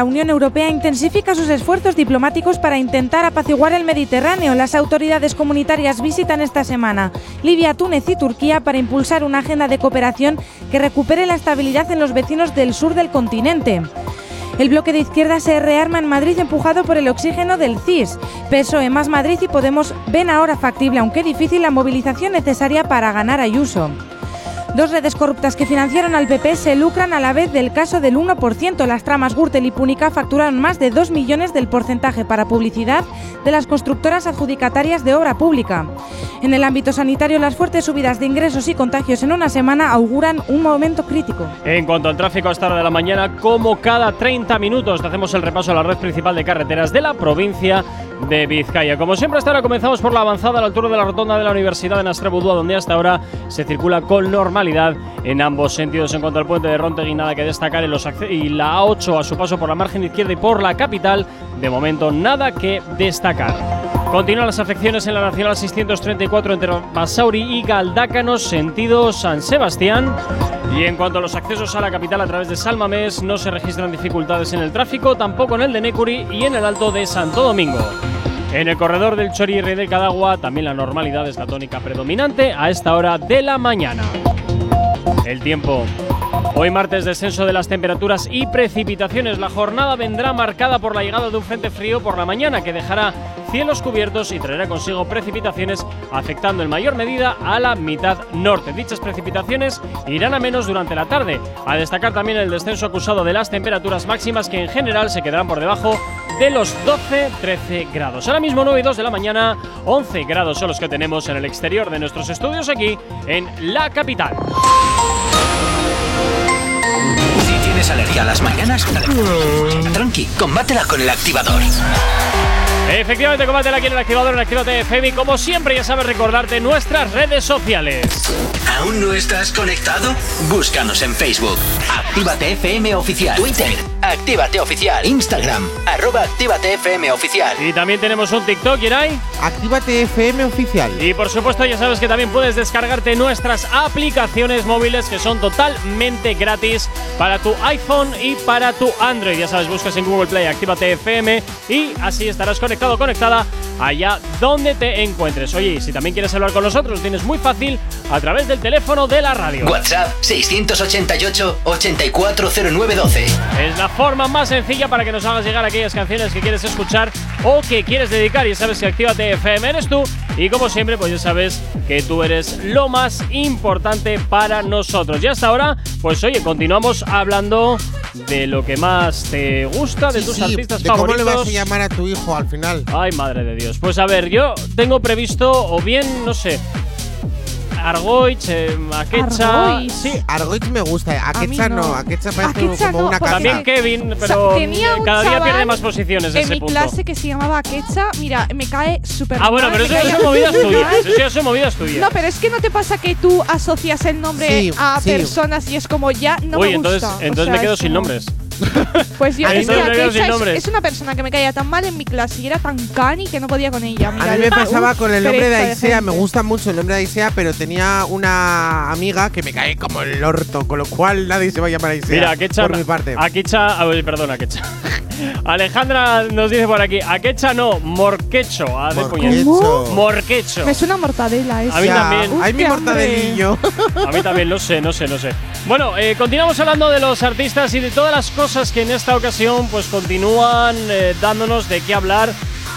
La Unión Europea intensifica sus esfuerzos diplomáticos para intentar apaciguar el Mediterráneo. Las autoridades comunitarias visitan esta semana Libia, Túnez y Turquía para impulsar una agenda de cooperación que recupere la estabilidad en los vecinos del sur del continente. El bloque de izquierda se rearma en Madrid empujado por el oxígeno del CIS. PSOE más Madrid y Podemos ven ahora factible, aunque difícil, la movilización necesaria para ganar Ayuso. Dos redes corruptas que financiaron al PP se lucran a la vez del caso del 1%. Las tramas Gürtel y Púnica facturaron más de 2 millones del porcentaje para publicidad de las constructoras adjudicatarias de obra pública. En el ámbito sanitario, las fuertes subidas de ingresos y contagios en una semana auguran un momento crítico. En cuanto al tráfico a esta hora de la mañana, como cada 30 minutos, hacemos el repaso a la red principal de carreteras de la provincia de Vizcaya. Como siempre, hasta ahora comenzamos por la avanzada a la altura de la rotonda de la Universidad de Nastrabudúa, donde hasta ahora se circula con normalidad en ambos sentidos. En cuanto al puente de Rontegui, nada que destacar en los y la A8 a su paso por la margen izquierda y por la capital, de momento nada que destacar. Continúan las afecciones en la Nacional 634 entre Basauri y Galdácanos, sentido San Sebastián. Y en cuanto a los accesos a la capital a través de Salmamés, no se registran dificultades en el tráfico, tampoco en el de Necuri y en el Alto de Santo Domingo. En el corredor del Chori y del Cadagua, también la normalidad es la tónica predominante a esta hora de la mañana. El tiempo. Hoy martes descenso de las temperaturas y precipitaciones. La jornada vendrá marcada por la llegada de un frente frío por la mañana que dejará cielos cubiertos y traerá consigo precipitaciones afectando en mayor medida a la mitad norte. Dichas precipitaciones irán a menos durante la tarde. A destacar también el descenso acusado de las temperaturas máximas que en general se quedarán por debajo de los 12-13 grados. Ahora mismo 9 y 2 de la mañana, 11 grados son los que tenemos en el exterior de nuestros estudios aquí en la capital. Si tienes alergia a las mañanas, tranqui, combátela con el activador. Efectivamente, combátela aquí en el activador en Actívate FM y como siempre ya sabes recordarte nuestras redes sociales. ¿Aún no estás conectado? Búscanos en Facebook. Actívate FM Oficial. Twitter. Actívate Oficial. Instagram. Arroba Actívate FM Oficial. Y también tenemos un TikTok, Yeray. Actívate FM Oficial. Y por supuesto ya sabes que también puedes descargarte nuestras aplicaciones móviles que son totalmente gratis para tu iPhone y para tu Android. Ya sabes, buscas en Google Play Actívate FM y así estarás conectado, conectada allá donde te encuentres. Oye, y si también quieres hablar con nosotros, lo tienes muy fácil a través del teléfono de la radio. WhatsApp 688-840912. Es la forma más sencilla para que nos hagas llegar aquellas canciones que quieres escuchar o que quieres dedicar. Y sabes que Actívate FM eres tú. Y como siempre, pues ya sabes que tú eres lo más importante para nosotros. Y hasta ahora, pues oye, continuamos hablando de lo que más te gusta, de tus Sí, artistas de ¿Cómo favoritos. le vas a llamar a tu hijo al final? Ay, madre de Dios. Pues a ver, yo tengo previsto, o bien, no sé, Argoich, eh, Akecha. Argoich. Sí, Argoich me gusta, Akecha no. no. Akecha parece Akecha como no, una casa. También Kevin, O sea, pero un cada día pierde más posiciones en ese mi punto. clase que se llamaba Quecha. Mira, me cae súper Ah, bueno, mal, pero eso cae son movidas tuyas. Eso ya son movidas tuyas. No, pero es que no te pasa que tú asocias el nombre Sí, a sí. personas y es como ya no Uy, me entonces, gusta. O entonces sea, me quedo sin como- nombres. Pues yo, Ahí es que me sin es, nombres. es una persona que me caía tan mal en mi clase y era tan cani que no podía con ella. Mira, A mí me uf, pasaba con el nombre de pereza Aisea, me gente. gusta mucho el nombre de Aisea, pero tenía una amiga que me cae como el orto, con lo cual nadie se va a llamar Aisea. Mira, Akecha. Por mi parte. Akecha, ah, uy, perdón, Akecha. Alejandra nos dice por aquí, Akecha no, Morquecho. A ver, puñet. Morquecho. Morquecho. Me suena mortadela eso. A mí Ya, también. Ay, mi Qué mortadelillo. A mí también, no sé, no sé, no sé. Bueno, eh, continuamos hablando de los artistas y de todas las cosas que en esta ocasión pues continúan eh, dándonos de qué hablar.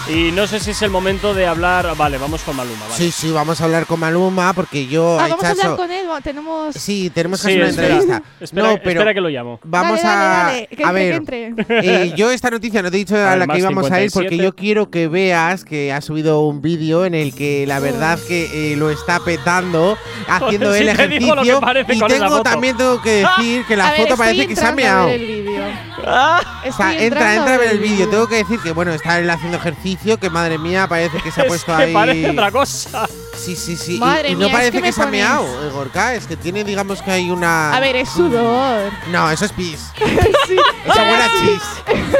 Y no sé si es el momento de hablar. Vale, vamos con Maluma. Vale. Sí, sí, vamos a hablar con Maluma porque yo. Ah, vamos a hablar con él. Tenemos. Sí, tenemos que Sí, hacer una espera. entrevista. Espera, no, pero espera que lo llamo. vamos Dale, a. dale, dale, que a entre, ver, que entre. eh, yo esta noticia no te he dicho a la que íbamos a ir 57. porque yo quiero que veas que ha subido un vídeo en el que la verdad que eh, lo está petando haciendo el sí te que ejercicio parece y tengo también tengo que decir que la A ver, foto estoy parece que se ha a meado. ver el. Ah, O sea, entra, entra a ver el vídeo. Tengo que decir que, bueno, está él haciendo ejercicio, que madre mía, parece que se ha es puesto que ahí. parece otra cosa. Sí, sí, sí. Y- Madre y, mía, no es parece que que, me se ha meado, eh, Gorka. Es que tiene, digamos que hay una. A ver, es sudor. No, eso es pis. sí. Eso huele a chis.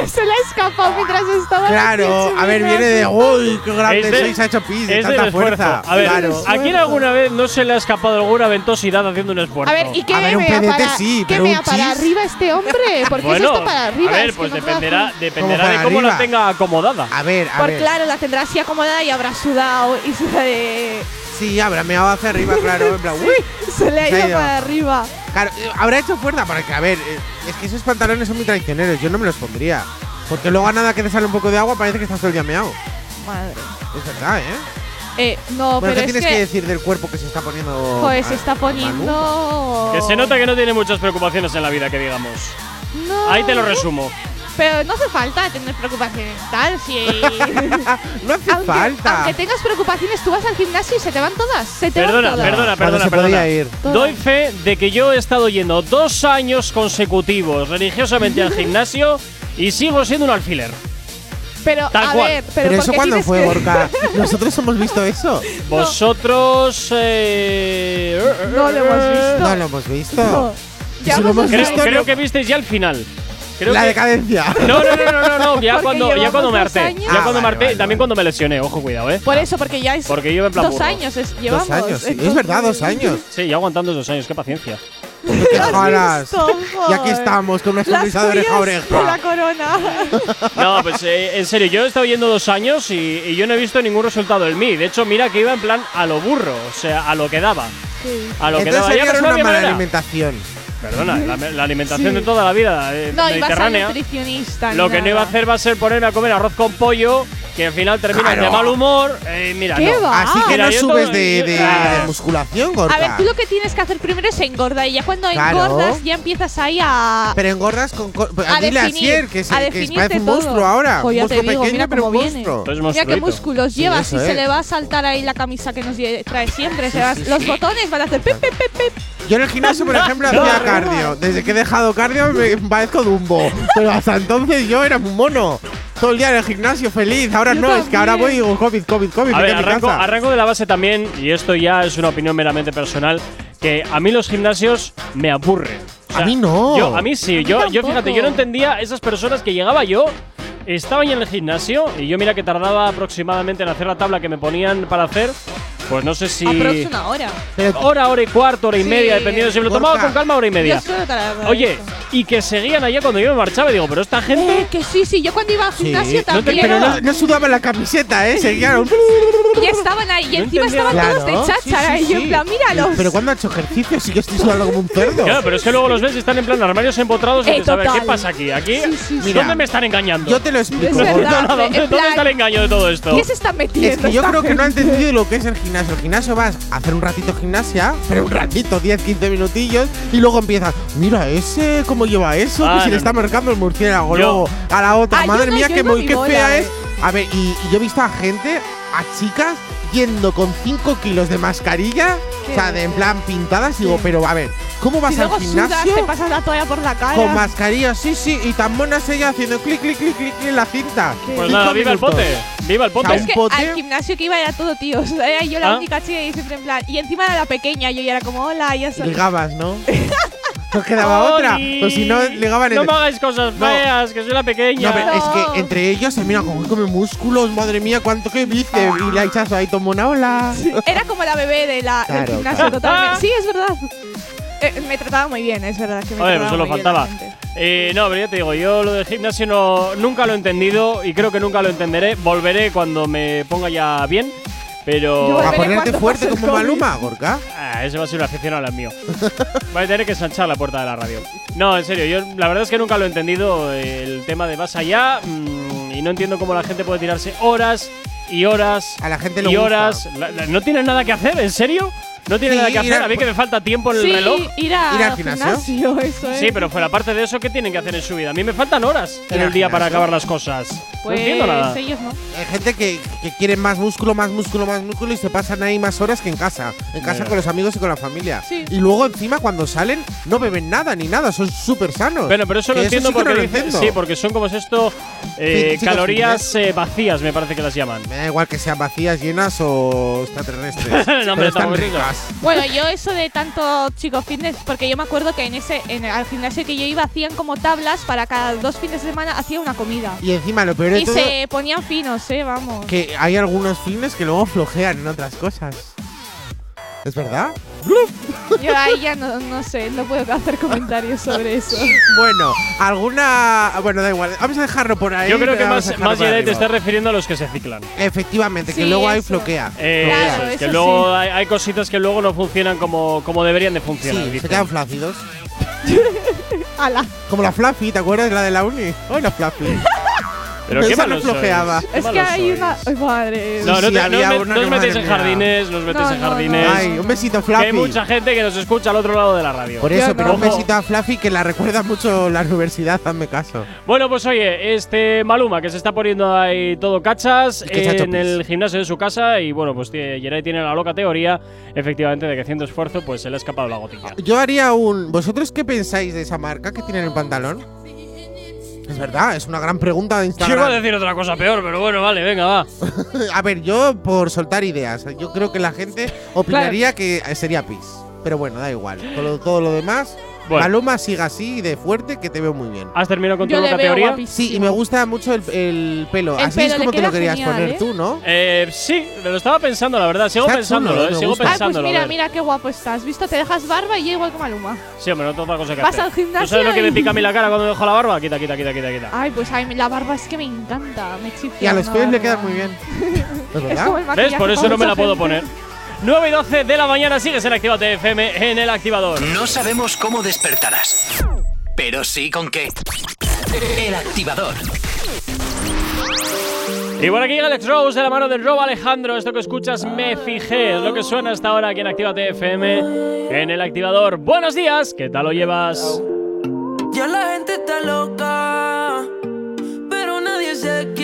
Se le ha escapado mientras estaba. Claro, a ver, viene de. ¡Uy, qué grande Es de- soy! Se ha hecho pis de Es del tanta esfuerzo. fuerza. A ver, claro. ¿a quién alguna vez no se le ha escapado alguna ventosidad haciendo un esfuerzo? A ver, ¿y qué A ver, un mea para, sí, ¿qué pero un mea para arriba este hombre? ¿Por qué bueno, está para arriba? a ver, Es que pues dependerá, dependerá de cómo la tenga acomodada. A ver, a Por claro, la tendrá así acomodada y habrá sudado y se le, Sí, habrá meado hacia arriba, claro. En plan, ¡uy! se le ha Se ha ido ido. para arriba. Claro, eh, habrá hecho fuerza porque, a ver, eh, es que esos pantalones son muy traicioneros. Yo no me los pondría. Porque luego a nada que te sale un poco de agua parece que estás todo el día meado. Madre. Es verdad, ¿eh? Eh, no, bueno, pero ¿qué es tienes que, que, decir del cuerpo que se está poniendo? Joder, se está Maluma? poniendo. Que se nota que no tiene muchas preocupaciones en la vida, que digamos. No. Ahí te lo resumo. Pero no hace falta tener preocupaciones tal, si. No hace aunque, falta. aunque tengas preocupaciones, tú vas al gimnasio y se te van todas. Se te Perdona, van todas. perdona, perdona, perdona. podía ir. Doy fe de que yo he estado yendo dos años consecutivos religiosamente al gimnasio y sigo siendo un alfiler. Pero, Tal a cual. ver, pero, Pero, ¿por eso cuando fue, que- Gorka. Nosotros hemos visto eso. Vosotros. eh, No lo hemos visto. No lo hemos visto. No. Si lo hemos Creo, visto, creo que visteis ya el final. Creo la que... decadencia. No, no, no, no, no, no. Ya cuando, ya cuando me harté. Años. Ya ah, cuando vale, me harté. Vale, también vale. cuando me lesioné, ojo, cuidado, eh. Por eso, porque ya es. Porque yo en plan. Dos años es, llevamos. Dos años. Sí. Es verdad, dos años. Sí, ya aguantando dos años, qué paciencia. Visto, y aquí estamos con una sonrisa de oreja a oreja. La corona. no, pues eh, en serio, yo he estado yendo dos años y, y, yo no he visto ningún resultado en mí. De hecho, mira que iba en plan a lo burro, o sea, a lo que daba. Sí. A lo Entonces que daba. Sería ya, pero una mala manera. alimentación. Perdona, la, alimentación de toda la vida eh, No, iba a ser mediterránea. nutricionista. Lo que no iba a hacer va a ser ponerme a comer arroz con pollo, que al final terminas de mal humor. Eh, mira, ¿Qué va? Así que Mira, no subes de, musculación, Gorka. A ver, tú lo que tienes que hacer primero es engordar y ya cuando engordas ya empiezas ahí a… Pero engordas con. co- A dile a definir, que, se, a que definirte monstruo ahora. Pues jo, un monstruo pequeño, mira pero viene. Pues mira qué músculos llevas y se le va a saltar ahí la camisa que nos trae siempre. los botones van a hacer pip, pip, pip. Yo en el gimnasio, por ejemplo, hacía cardio. Desde que he dejado cardio me parezco Dumbo. Pero hasta entonces yo era un mono. Todo el día en el gimnasio feliz. Ahora no, también. es que ahora voy y COVID, COVID, COVID. A ver, arranco, de la base también, y esto ya es una opinión meramente personal, que a mí los gimnasios me aburren. A mí no. A mí sí. Yo, yo fíjate, yo no entendía esas personas que llegaba yo estaba en el gimnasio y yo mira que tardaba aproximadamente en hacer la tabla que me ponían para hacer pues no sé si. Aprox hora. Eh, hora, hora y cuarto, hora y media, dependiendo si me lo tomaba con calma, hora y media. Oye, y que seguían allá cuando yo me marchaba digo, pero esta gente. Eh, que sí, sí, yo cuando iba al gimnasio sí. también. No, pero no, sudaba la camiseta, ¿eh? Seguían. Y estaban ahí, y encima estaban todos de cháchara. Sí, y yo, en plan, míralos. Pero cuando han hecho ejercicio, sí que estoy sudando como un cerdo. Claro, pero es que luego los ves y están en plan armarios empotrados. Eh, ¿qué pasa aquí? aquí ¿Dónde me están engañando? Yo te lo explico. ¿Dónde está el engaño de todo esto? ¿Qué se están metiendo? Es que yo creo que no han entendido lo que es el gimnasio gimnasio. Gimnasio vas a hacer un ratito gimnasia, pero un ratito, 10, 15 minutillos, y luego empiezas, mira ese, cómo lleva eso, ah, que si le está marcando el murciélago luego a la otra. Madre mía, que muy qué fea es. A ver, y yo he visto a gente, a chicas yendo con 5 kilos de mascarilla, o sea, de en plan pintadas, digo, pero a ver, ¿cómo vas si al luego gimnasio? Sudas, te pasas la toalla por la cara. Con mascarilla, sí, sí, y tan monas ella haciendo clic, clic, clic, clic en la cinta. Qué pues nada, viva el pote, viva el pote. O sea, es que pote. al gimnasio que iba era todo tío, o sea, era yo la ¿Ah? única chica y siempre en plan, y encima era la pequeña, yo ya era como, hola, ya soy. Ligabas, ¿no? No quedaba otra. Pues si no, le llegaban No me hagáis cosas feas, que soy la pequeña. No, pero es que entre ellos mira como come músculos, madre mía, cuánto que bíceps. Y la hichazo ahí tomó una ola. Era como la bebé del gimnasio claro. totalmente. Ah. Sí, es verdad. Eh, me trataba muy bien, es verdad. Que me Oye, pues solo faltaba. Eh, no, pero ya te digo, yo lo del gimnasio no, nunca lo he entendido y creo que nunca lo entenderé. Volveré cuando me ponga ya bien. Pero. ¿A ponerte fuerte como Maluma, Gorka? Ah, va a ser un aficionado al mío. Voy a tener que ensanchar la puerta de la radio. No, en serio, yo la verdad es que nunca lo he entendido el tema de vas allá mm, y no entiendo cómo la gente puede tirarse horas y horas. A la gente lo y horas. No tienen nada que hacer, ¿en serio? No tiene nada que hacer, a mí que pues- me falta tiempo en el reloj. Ir, a ir al gimnasio. gimnasio. Sí, pero fuera parte de eso, ¿qué tienen que hacer en su vida? A mí me faltan horas en el día para acabar las cosas. Pues no entiendo nada. Hay gente que, que, quiere más músculo, más músculo, más músculo y se pasan ahí más horas que en casa. En casa con los amigos y con la familia. Y luego encima cuando salen no beben nada ni nada, son súper sanos. Bueno, pero eso lo entiendo eso sí porque no lo entiendo. Sí, porque son como es esto eh, calorías eh, vacías, me parece que las llaman. Me da igual que sean vacías, llenas o extraterrestres. no, pero están. Bueno, yo eso de tanto chico fitness, porque yo me acuerdo que en ese en al gimnasio que yo iba hacían como tablas para cada dos fines de semana hacía una comida. Y encima lo peor de y se ponían finos, eh, vamos. Que hay algunos fines que luego flojean en otras cosas. ¿Es verdad? Yo ahí ya no, no sé, no puedo hacer comentarios sobre eso. Bueno, alguna. Bueno, da igual. Vamos a dejarlo por ahí. Yo creo que más, más te estás refiriendo a los que se ciclan. Efectivamente, que luego ahí eso. floquea. Eh, Claro, eso es que luego hay, cositas que luego no funcionan como, como deberían de funcionar. Sí, se quedan flácidos. Ala. Como la Fluffy, ¿te acuerdas de la de la uni? Hoy la Fluffy. Pero qué malos no flojeaba. Es que hay una. ¡Ay, madre! No, no, te, no, no os metéis en jardines, no os metéis en jardines. Ay, un besito a Fluffy. Que hay mucha gente que nos escucha al otro lado de la radio. Por eso, pero un besito a Fluffy que la recuerda mucho la universidad, hazme caso. Bueno, pues oye, este Maluma que se está poniendo ahí todo cachas en el gimnasio de su casa y bueno, pues Yeray tiene la loca teoría, efectivamente, de que haciendo esfuerzo pues se le ha escapado la gotilla. Yo haría un... ¿Vosotros qué pensáis de esa marca que tiene en el pantalón? Es verdad, es una gran pregunta de Instagram. Yo iba a decir otra cosa peor, pero bueno, vale, venga, va. a ver, yo por soltar ideas, yo creo que la gente opinaría que sería pis. Pero bueno, da igual. Todo, todo lo demás. Bueno. Paloma siga así de fuerte que te veo muy bien. ¿Has terminado con tu loca teoría? Sí, y me gusta mucho el, el pelo. El así pelo es como te lo querías genial, poner ¿eh? tú, ¿no? Eh, sí, me lo estaba pensando, la verdad. Sigo pensándolo, chulo, eh, sigo gusta. Ay, pues pensándolo. mira, ¿eh? mira qué guapo estás. Visto, te dejas barba y yo igual que Maluma. Sí, hombre, no tengo otra cosa que Vas hacer. al ¿Tú gimnasio sabes lo que me pica a mí la cara cuando dejo la barba? Quita, quita, quita, quita, quita. Ay, pues ay, la barba es que me encanta, me chifla. Y a los una pies le quedan muy bien. ¿Es ¿Ves? Por eso no me la puedo poner. 9 y 12 de la mañana sigues en Actívate FM en el activador. No sabemos cómo despertarás, pero sí con qué. El activador. Y por aquí Alex Rose de la mano del Rob Alejandro. Esto que escuchas, me fijé. Es lo que suena hasta ahora aquí en Actívate FM en el activador. Buenos días, ¿qué tal lo llevas? Ya la gente está loca, pero nadie se quiere.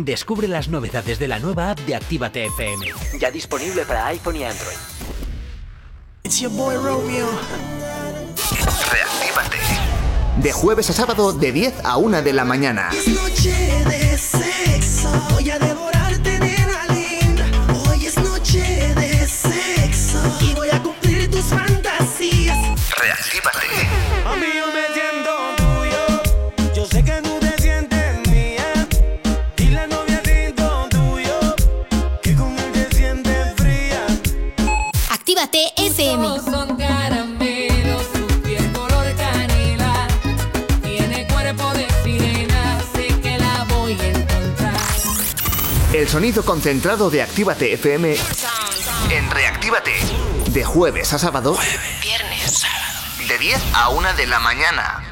Descubre las novedades de la nueva app de Actívate FM. Ya disponible para iPhone y Android. It's your boy Romeo. Reactívate. De jueves a sábado de 10 a 1 de la mañana. Es noche de sexo. Voy a El sonido concentrado de Actívate FM en Reactívate. De jueves a sábado. Jueves, viernes, sábado. De 10 a 1 de la mañana.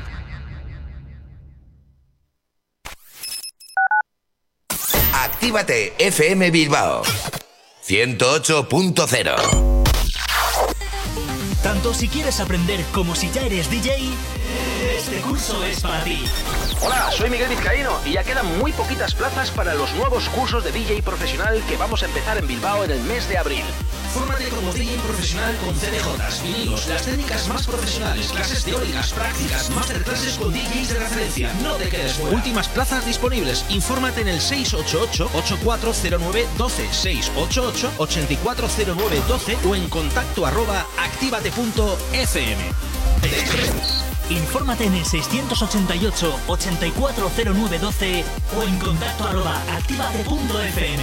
Actívate FM Bilbao 108.0 tanto si quieres aprender como si ya eres DJ, este curso es para ti. Hola, soy Miguel Vizcaíno y ya quedan muy poquitas plazas para los nuevos cursos de DJ profesional que vamos a empezar en Bilbao en el mes de abril. Fórmate como DJ profesional con CDJs, vinilos, las técnicas más profesionales, clases teóricas, prácticas, masterclasses con DJs de referencia. No te quedes fuera. Últimas plazas disponibles. Infórmate en el 688-8409-12, 688-8409-12 o en contacto arroba activate.fm. Infórmate en el 688-840912 o en contacto arroba activate.fm.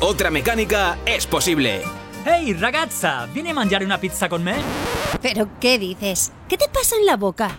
Otra mecánica es posible. Hey, ragazza, ¿viene a mangiare una pizza con me? ¿Pero qué dices? ¿Qué te pasa en la boca?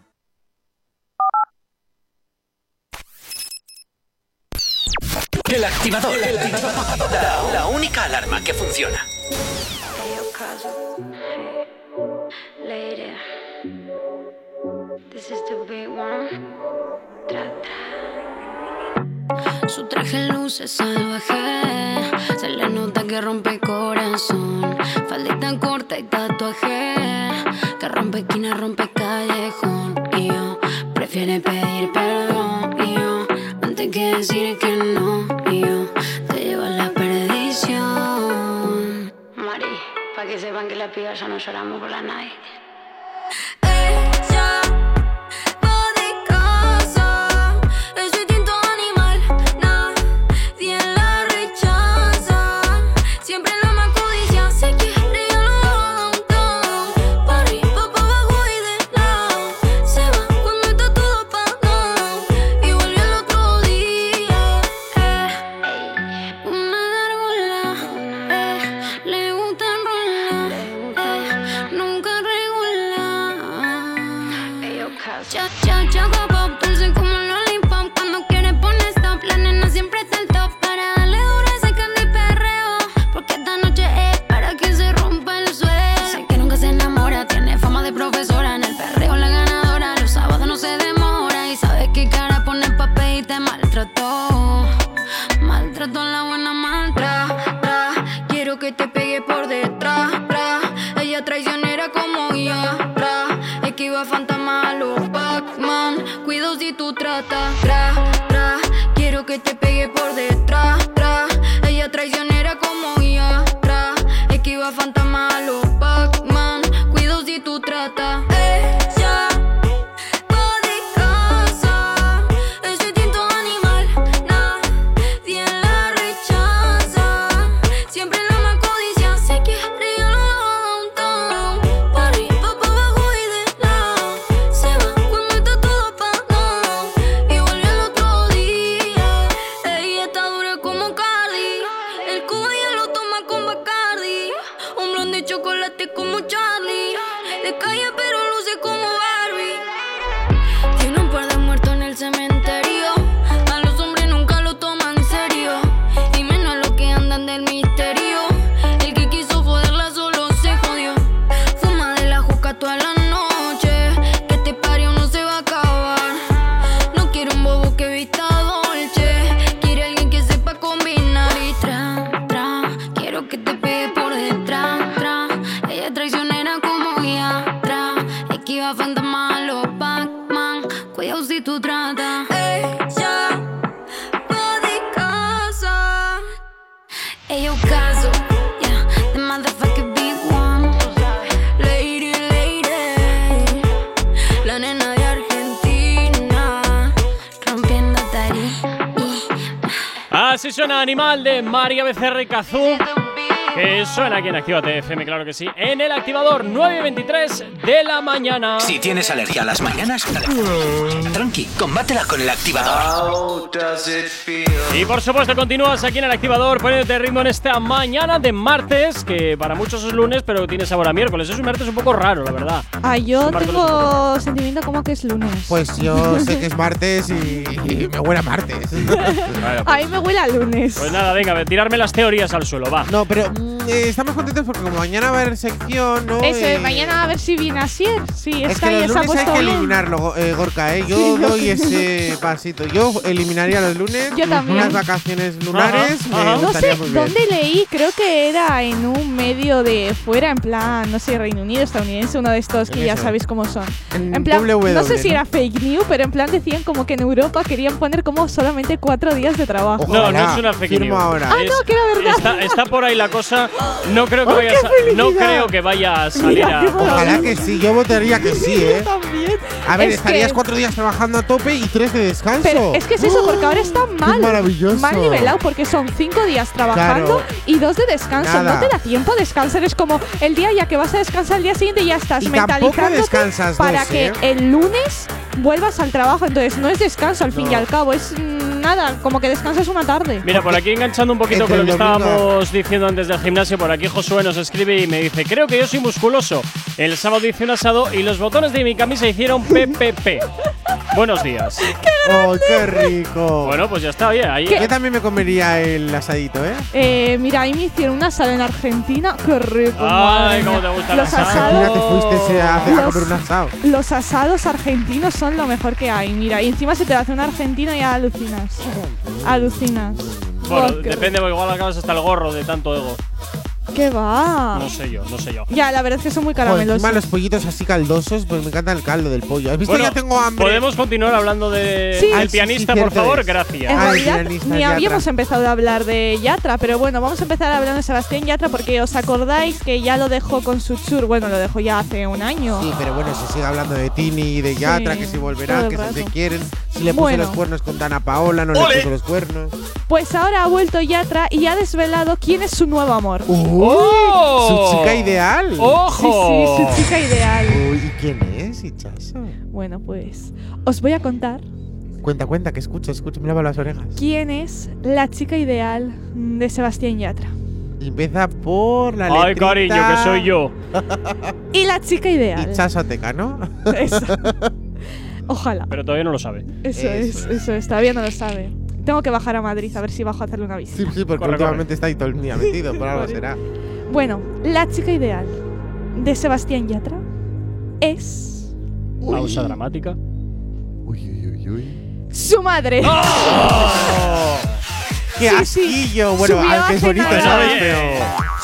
El activador. La, la única alarma que funciona. Tra. Su traje luce salvaje, se le nota que rompe corazón. Faldita corta y tatuaje, que rompe esquina, rompe callejón. Y yo prefiere pedir perdón. Y yo antes que decir que pibas ya Becerra y Cazú. Que suena aquí en Actívate FM, claro que sí. En el activador 9.23 de la mañana. Si tienes alergia a las mañanas, tranqui, combátela con el activador. Y por supuesto continúas aquí en el activador poniéndote ritmo en esta mañana de martes, que para muchos es lunes, pero tiene sabor a miércoles. Es un martes un poco raro, la verdad. Ah, yo tengo sentimiento como que es lunes. Pues yo sé que es martes y, y me huele a martes. A mí me huele a lunes. Pues nada, venga, a tirarme las teorías al suelo, va. No, pero mm, eh, estamos contentos porque como mañana va a haber sección, ¿no? Eso, Eh, mañana a ver si viene así. Sí, Es está que ahí, los ha lunes hay que eliminarlo, eh, Gorka, ¿eh? Yo doy ese pasito. Yo eliminaría los lunes. Yo también. Unas vacaciones lunares. me No gustaría sé muy bien. dónde leí, creo que era en un medio de fuera, en plan, no sé, Reino Unido, estadounidense, uno de estos que ya Eso. sabéis cómo son. En plan, WW, no sé si ¿no? era fake news, pero en plan decían como que en Europa querían poner como solamente cuatro días de trabajo. No, no es una fake firmo news. ahora. Ah, no, que era verdad. Está, está por ahí la cosa. No creo que ¡Oh, vaya a, no creo que vaya a salir a. Ojalá que sí, yo votaría que sí, ¿eh? También. A ver, Es estarías que- cuatro días trabajando a tope y tres de descanso. Pero es que es eso, porque ahora está mal. maravilloso. Mal nivelado, porque son cinco días trabajando Claro. y dos de descanso. Nada. No te da tiempo a descansar. Es como el día ya que vas a descansar el día siguiente ya estás Y tampoco mentalizándote descansas para dos, que ¿eh? el lunes vuelvas al trabajo. Entonces no es descanso al fin y No. al cabo. Es mm, nada, como que descansas una tarde. Mira, por aquí enganchando un poquito con lo que estábamos diciendo antes del gimnasio, por aquí Josué nos escribe y me dice, creo que yo soy musculoso. El sábado hice un asado y los botones de mi camisa hicieron PPP. Buenos días. ¡Oh, qué rico! Bueno, pues ya está, oye, ahí. Yo también me comería el asadito, ¿eh? Eh, mira, ahí me hicieron un asado en Argentina. Qué rico. Ay, madre cómo te gusta el Los asado. Mira, te fuiste a, Los- comer un asado. Los asados argentinos son lo mejor que hay. Mira, y encima se te hace un argentino y alucinas. Alucinas. Bueno, Oh, qué depende, porque igual acabas hasta el gorro de tanto ego. ¿Qué va? No sé yo, no sé yo. Ya, la verdad es que son muy caramelosos. encima los pollitos así caldosos, pues me encanta el caldo del pollo. ¿Has visto? Bueno, ya tengo hambre. ¿Podemos continuar hablando de, Sí. del sí, pianista, sí, por favor? es. Gracias. En Ay, realidad, pianista ni Yatra. habíamos empezado a hablar de Yatra, pero bueno, vamos a empezar hablando de Sebastián Yatra porque os acordáis que ya lo dejó con su tour. Bueno, lo dejó ya hace un año. Sí, pero bueno, se sigue hablando de Tini y de Yatra, Sí, que si volverán, que si se quieren. Si le puso Bueno. los cuernos con Dana Paola, no le puso los cuernos. Pues ahora ha vuelto Yatra y ha desvelado quién es su nuevo amor. ¡Oh! Su chica ideal. ¡Ojo! Sí, sí, su chica ideal. Uy, ¿y quién es, Hichazo? Bueno, pues os voy a contar Cuenta, cuenta, que escucho, escucho, me lavo las orejas. quién es la chica ideal de Sebastián Yatra. Empieza por la letrita. Ay, cariño, que soy yo. Y la chica ideal. Hichazo Ateca, ¿no? Eso. Ojalá. Pero todavía no lo sabe. Eso, es, Eso eso es. Todavía no lo sabe. Tengo que bajar a Madrid a ver si bajo a hacerle una visita. Sí, sí, porque últimamente está ahí todo el día metido, por algo será. Bueno, la chica ideal de Sebastián Yatra es Pausa dramática. Uy, uy, uy, uy. su madre. ¡Oh! ¡Qué Sí, sí. asquillo! Bueno, aunque es bonito. ¿sabes? Pero.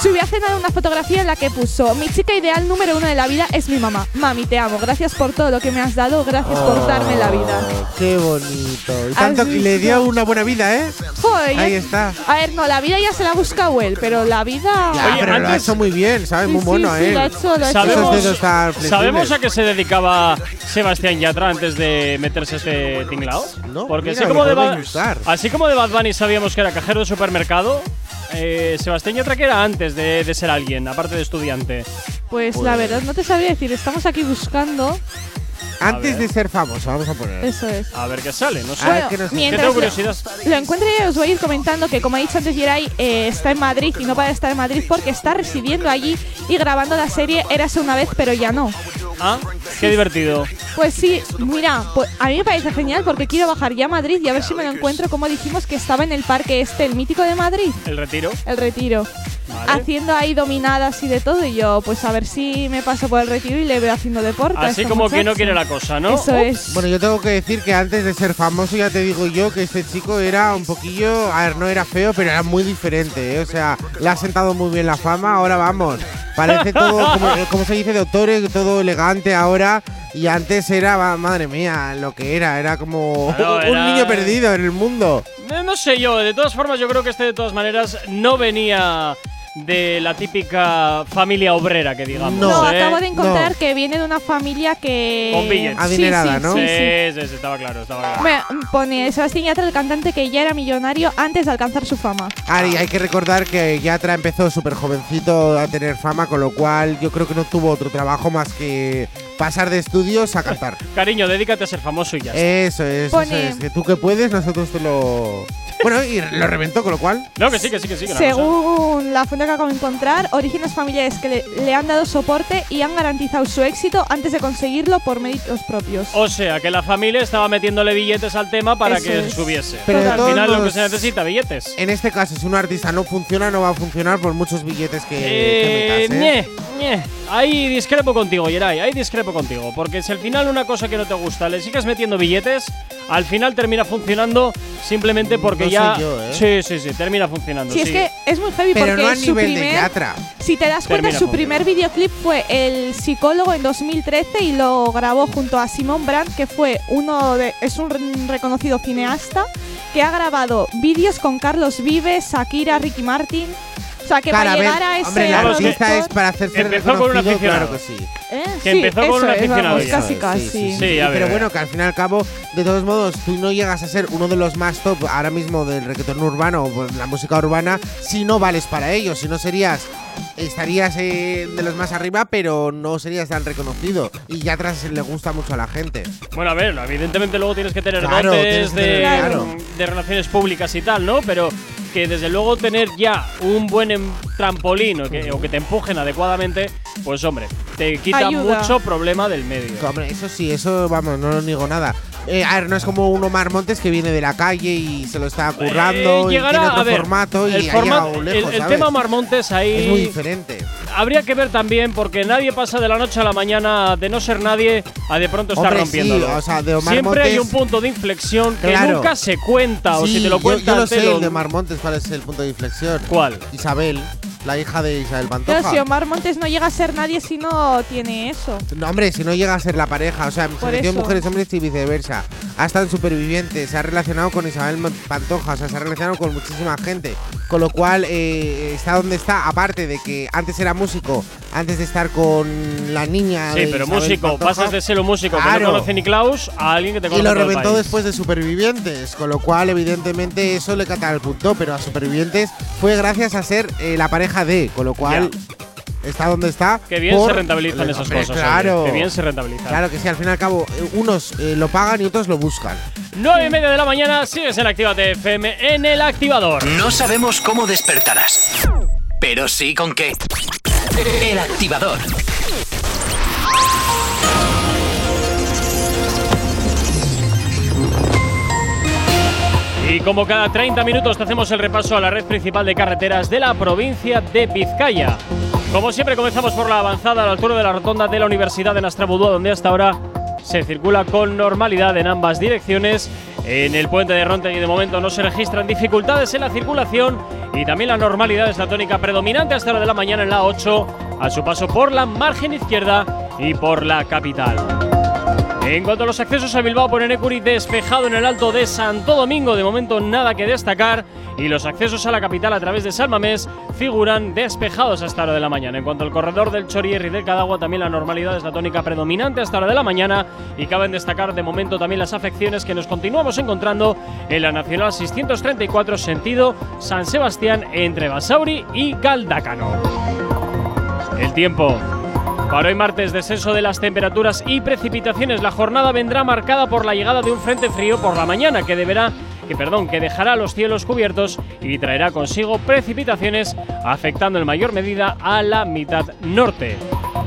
Subió hace nada una fotografía en la que puso Mi chica ideal número uno de la vida es mi mamá. Mami, te amo. Gracias por todo lo que me has dado. Gracias por darme la vida. Oh, ¡Qué bonito! Y tanto ¿Has que le dio una buena vida, ¿eh? Joder, Ahí está. A ver, no, la vida ya se la ha buscado él, pero la vida. Ya, Oye, pero lo ha antes- hecho muy bien, ¿sabes? Sí, Muy sí, mono, sí, ¿eh? lo ha hecho, lo ha hecho. Esos Sabemos, dedos tan flexibles. ¿Sabemos a qué se dedicaba Sebastián Yatra antes de meterse este tinglao? No, Porque mira, así, como lo de Ba- buscar. así como de Bad Bunny sabíamos que era cajero de supermercado, eh, Sebastián Yatra que era antes de, de ser alguien, aparte de estudiante. Pues la verdad, no te sabría decir. Estamos aquí buscando. Antes de ser famoso, vamos a poner. Eso es. A ver qué sale, no sé. A ver Bueno, qué nos- que mientras tengo lo- curiosidad. Lo encuentro y os voy a ir comentando que, como ha dicho antes Yeray, eh, está en Madrid y no para estar en Madrid porque está residiendo allí y grabando la serie Érase una vez, pero ya no. Ah, qué divertido. Pues sí, mira, pues a mí me parece genial porque quiero bajar ya a Madrid y a ver si me lo encuentro como dijimos que estaba en el parque este, el mítico de Madrid, El retiro. el retiro. haciendo ahí dominadas y de todo. Y yo, pues a ver si me paso por el retiro y le veo haciendo deporte. Así como que no quiere la cosa, ¿no? Eso es. Bueno, yo tengo que decir que antes de ser famoso, ya te digo yo que este chico era un poquillo. A ver, no era feo, pero era muy diferente. ¿eh? O sea, le ha sentado muy bien la fama. Ahora vamos. Parece todo, como, como se dice, doctor, todo elegante ahora. Y antes era, madre mía, lo que era. Era como un niño perdido en el mundo. Eh, No sé yo, de todas formas yo creo que este de todas maneras no venía de la típica familia obrera que digamos. No, ¿eh? acabo de encontrar que viene de una familia que. Con billetes. Sí, sí, Sí, sí, sí. sí, sí, estaba claro, estaba claro. Me pone Sebastián Yatra, el cantante que ya era millonario antes de alcanzar su fama. Y hay que recordar que Yatra empezó súper jovencito a tener fama, con lo cual yo creo que no tuvo otro trabajo más que pasar de estudios a cantar. Cariño, dedícate a ser famoso y ya está. Eso es, eso es. Que tú que puedes, nosotros te lo. Bueno, y lo reventó, con lo cual. No, que sí, que sí, que sí. que Según la fuente que acabo de encontrar, orígenes familiares que le, le han dado soporte y han garantizado su éxito antes de conseguirlo por méritos propios. O sea, que la familia estaba metiéndole billetes al tema para Eso que es. subiese. Pero al final lo que se necesita, billetes. En este caso, si un artista no funciona, no va a funcionar por muchos billetes que, que Eh, metas, ¿eh? ñe, ñe. Ahí discrepo contigo, Yeray, ahí discrepo contigo. Porque si al final una cosa que no te gusta le sigues metiendo billetes, al final termina funcionando simplemente porque Ya. yo, ¿eh? Sí, sí, sí, termina funcionando. Si es sí. que es muy heavy Pero porque no a su nivel de primer, Yatra. Si te das cuenta, Termina su primer videoclip fue El psicólogo en 2013 y lo grabó junto a Simon Brandt, que fue uno de es un re- reconocido cineasta que ha grabado vídeos con Carlos Vives, Shakira, Ricky Martin. O sea, que Claro, para a ver, llegar a ese hombre, artista productor- es para hacerse Empezó con un reconocido, aficionado. claro que sí. ¿Eh? Que Sí, empezó con un es, aficionado vamos, ya. casi casi. Sí, sí, Sí, a ver, pero bueno, que al fin y al cabo, de todos modos, tú no llegas a ser uno de los más top ahora mismo del reggaetón urbano o la música urbana si no vales para ello. Si no serías, estarías eh, de los más arriba, pero no serías tan reconocido. Y ya atrás le gusta mucho a la gente. Bueno, a ver, evidentemente luego tienes que tener Claro, dotes que de, tener- claro. de relaciones públicas y tal, ¿no? Pero que desde luego tener ya un buen em- trampolín o que, o que te empujen adecuadamente, pues hombre, te quita Ayuda. mucho problema del medio. Hombre, eso sí, eso vamos, no lo niego nada. Eh, a ver, no es como un Omar Montes que viene de la calle y se lo está currando Eh, y llegará, tiene otro a ver, formato y el, ha forma- llegado lejos, el, el ¿sabes? tema Marmontes ahí Es muy diferente. habría que ver también porque nadie pasa de la noche a la mañana de no ser nadie a de pronto estar Hombre, sí, o sea, de Omar Siempre hay Montes- un punto de inflexión que Claro. nunca se cuenta o si te lo yo- cuentan yo, lo te sé, lo- el de Omar Montes, ¿cuál es el punto de inflexión? ¿Cuál? Isabel, la hija de Isabel Pantoja. Pero si Omar Montes no llega a ser nadie si no tiene eso. No, hombre, si no llega a ser la pareja, o sea, se metió mujeres, hombres y viceversa. Ha estado en Superviviente, se ha relacionado con Isabel Pantoja, o sea, se ha relacionado con muchísima gente. Con lo cual, eh, está donde está, aparte de que antes era músico, antes de estar con la niña. Sí, de pero Isabel músico, Pantoja. pasas de ser un músico que no conoce ni Klaus a alguien que te Y conoce lo todo el reventó país. después de Supervivientes, con lo cual, evidentemente, eso le catapultó, pero a Supervivientes fue gracias a ser eh, la pareja de, con lo cual. Está donde está. Qué bien por- se rentabilizan esas Hombre, cosas. Claro. Qué bien se rentabilizan. Claro que sí, al fin y al cabo, eh, unos eh, lo pagan y otros lo buscan. 9 y media de la mañana, sigues en Actívate FM en el activador. No sabemos cómo despertarás, pero sí con qué. El activador. Y como cada 30 minutos te hacemos el repaso a la red principal de carreteras de la provincia de Vizcaya. Como siempre comenzamos por la avanzada a la altura de la rotonda de la Universidad de Nastrabudúa, donde hasta ahora se circula con normalidad en ambas direcciones. En el puente de Rontegui de momento no se registran dificultades en la circulación y también la normalidad es la tónica predominante hasta la de la mañana en la 8 a su paso por la margen izquierda y por la capital. En cuanto a los accesos a Bilbao por Enecuri, despejado en el alto de Santo Domingo, de momento nada que destacar. Y los accesos a la capital a través de Salmamés figuran despejados hasta hora de la mañana. En cuanto al corredor del Chorier y del Cadagua, también la normalidad es la tónica predominante hasta hora de la mañana. Y caben destacar de momento también las afecciones que nos continuamos encontrando en la Nacional 634, sentido San Sebastián, entre Basauri y Galdácano. El tiempo. Para hoy martes, descenso de las temperaturas y precipitaciones. La jornada vendrá marcada por la llegada de un frente frío por la mañana que deberá que perdón, que dejará los cielos cubiertos y traerá consigo precipitaciones afectando en mayor medida a la mitad norte.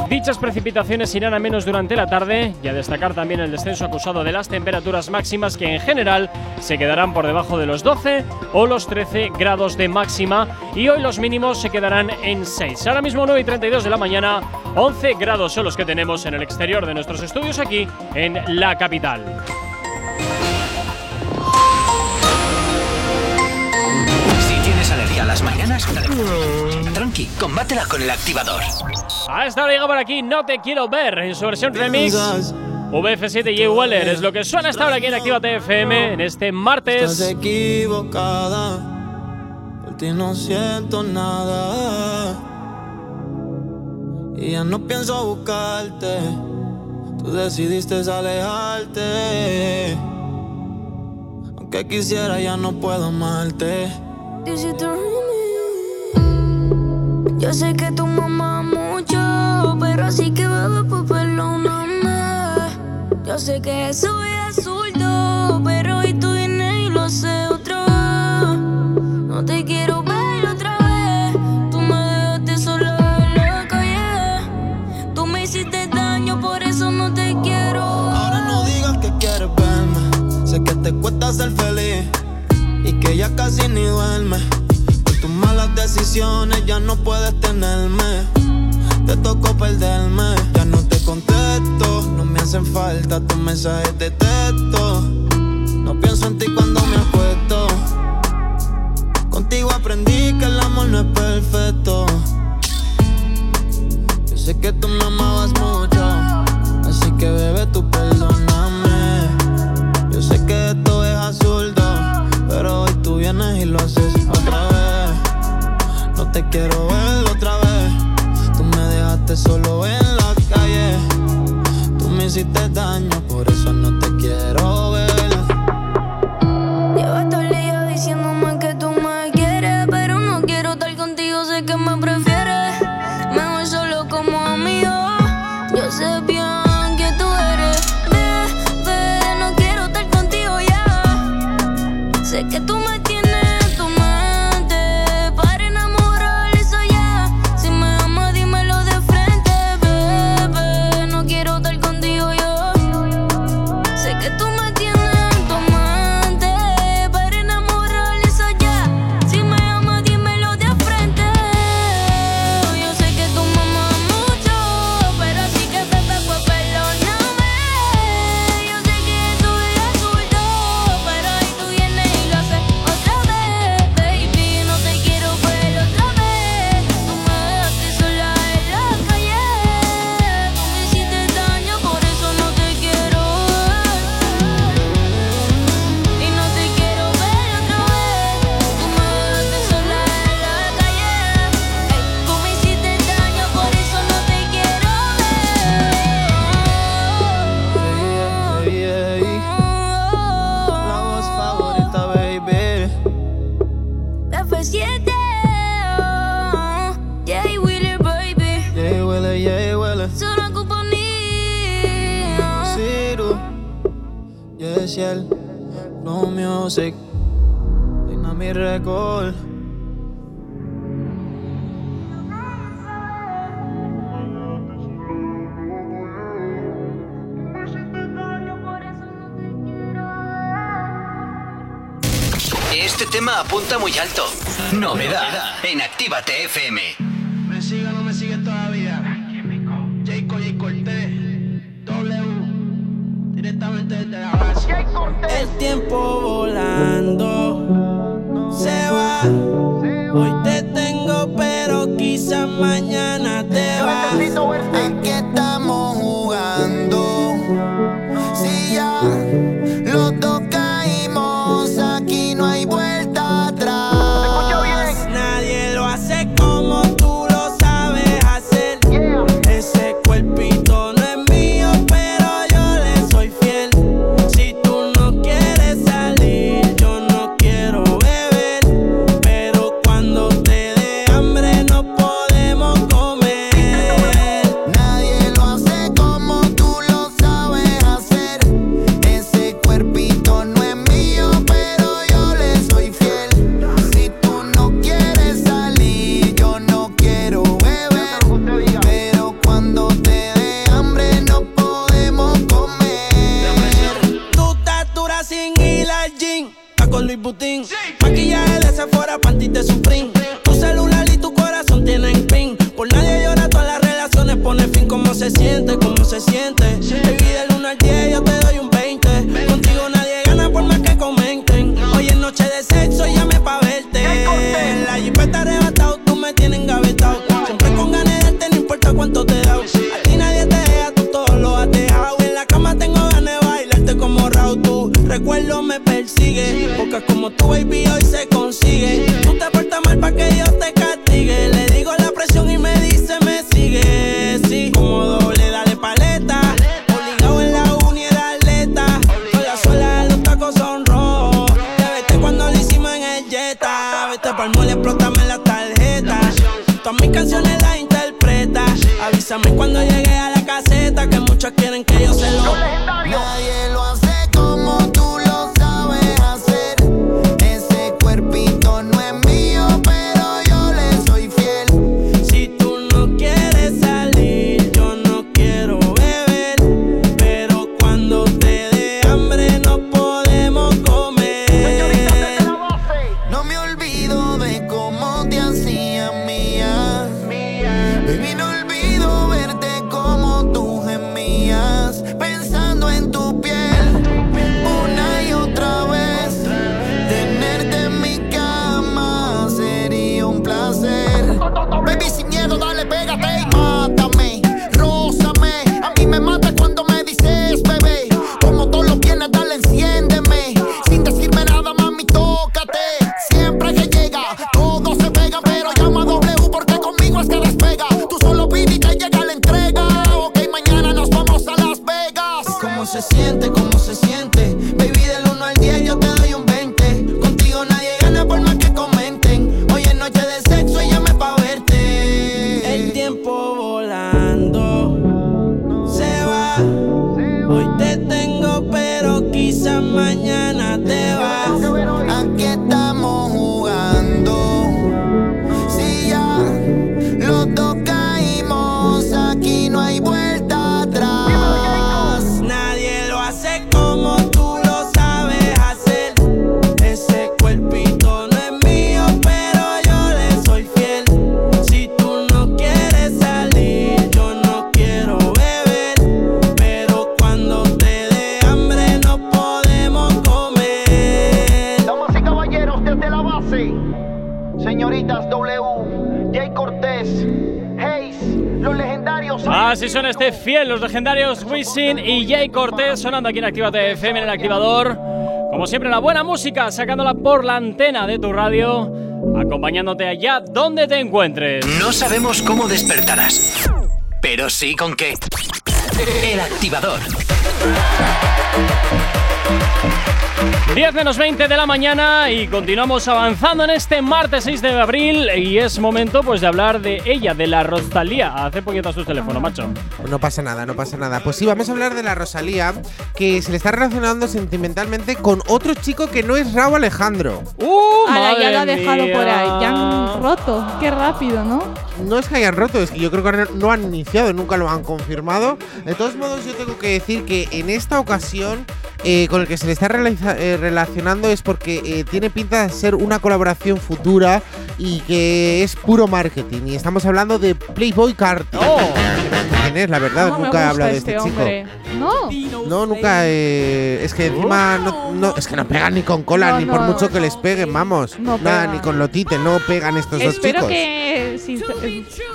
Dichas precipitaciones irán a menos durante la tarde y a destacar también el descenso acusado de las temperaturas máximas que en general se quedarán por debajo de los 12 o los 13 grados de máxima y hoy los mínimos se quedarán en 6. Ahora mismo 9 y 32 de la mañana, 11 grados son los que tenemos en el exterior de nuestros estudios aquí en la capital. Si tienes alergia a las mañanas, tranqui, combátela con el activador. A esta hora llega por aquí No Te Quiero Ver en su versión remix. VF7 y Weller es lo que suena hasta ahora aquí en Actívate FM en este martes. Estás equivocada, por ti no siento nada. Y ya no pienso buscarte, tú decidiste alejarte. Aunque quisiera, ya no puedo amarte. Yo sé que tu mamá así que bebé, pues perdóname. Yo sé que es absurdo, pero hoy tú vienes y lo haces otra vez. No te quiero ver otra vez. Tú me dejaste sola en la calle. Tú me hiciste daño, por eso no te quiero. Ahora no digas que quieres verme. Sé que te cuesta ser feliz y que ya casi ni duerme. Por tus malas decisiones ya no puedes tenerme. Te tocó perderme. Ya no te contesto. No me hacen falta tus mensajes de texto. No pienso en ti cuando me acuesto. Contigo aprendí que el amor no es perfecto. Yo sé que tú me amabas mucho. Así que bebé, tú perdóname. Yo sé que esto es absurdo. Pero hoy tú vienes y lo haces otra vez. No te quiero ver solo en la calle. Tú me hiciste daño, por eso muy alto. Wisin y Jay Cortés sonando aquí en Actívate FM en el activador. Como siempre, la buena música sacándola por la antena de tu radio, acompañándote allá donde te encuentres. No sabemos cómo despertarás, pero sí con qué. El activador. 10 menos 20 de la mañana y continuamos avanzando en este martes 6 de abril y es momento pues de hablar de ella, de la Rosalía. Hace poquito sus teléfono, macho. No pasa nada, no pasa nada. Pues sí, vamos a hablar de la Rosalía, que se le está relacionando sentimentalmente con otro chico que no es Raúl Alejandro. ¡Uh! Ala, ya lo ha dejado por ahí. Ya han roto. Qué rápido, ¿no? No es que hayan roto, es que yo creo que no han iniciado, nunca lo han confirmado. De todos modos, yo tengo que decir que en esta ocasión, eh, con el que se le está eh, relacionando es porque eh, tiene pinta de ser una colaboración futura y que es puro marketing. Y estamos hablando de Playboy Carti. ¿Quién es? La verdad, ¿Cómo me nunca he hablado de este este chico. No. No, nunca. eh, es que encima no, no- es que no pegan ni con cola, No, ni por no. mucho que les peguen, vamos. No Nada, ni con lotite, no pegan estos dos Espero chicos. que. si-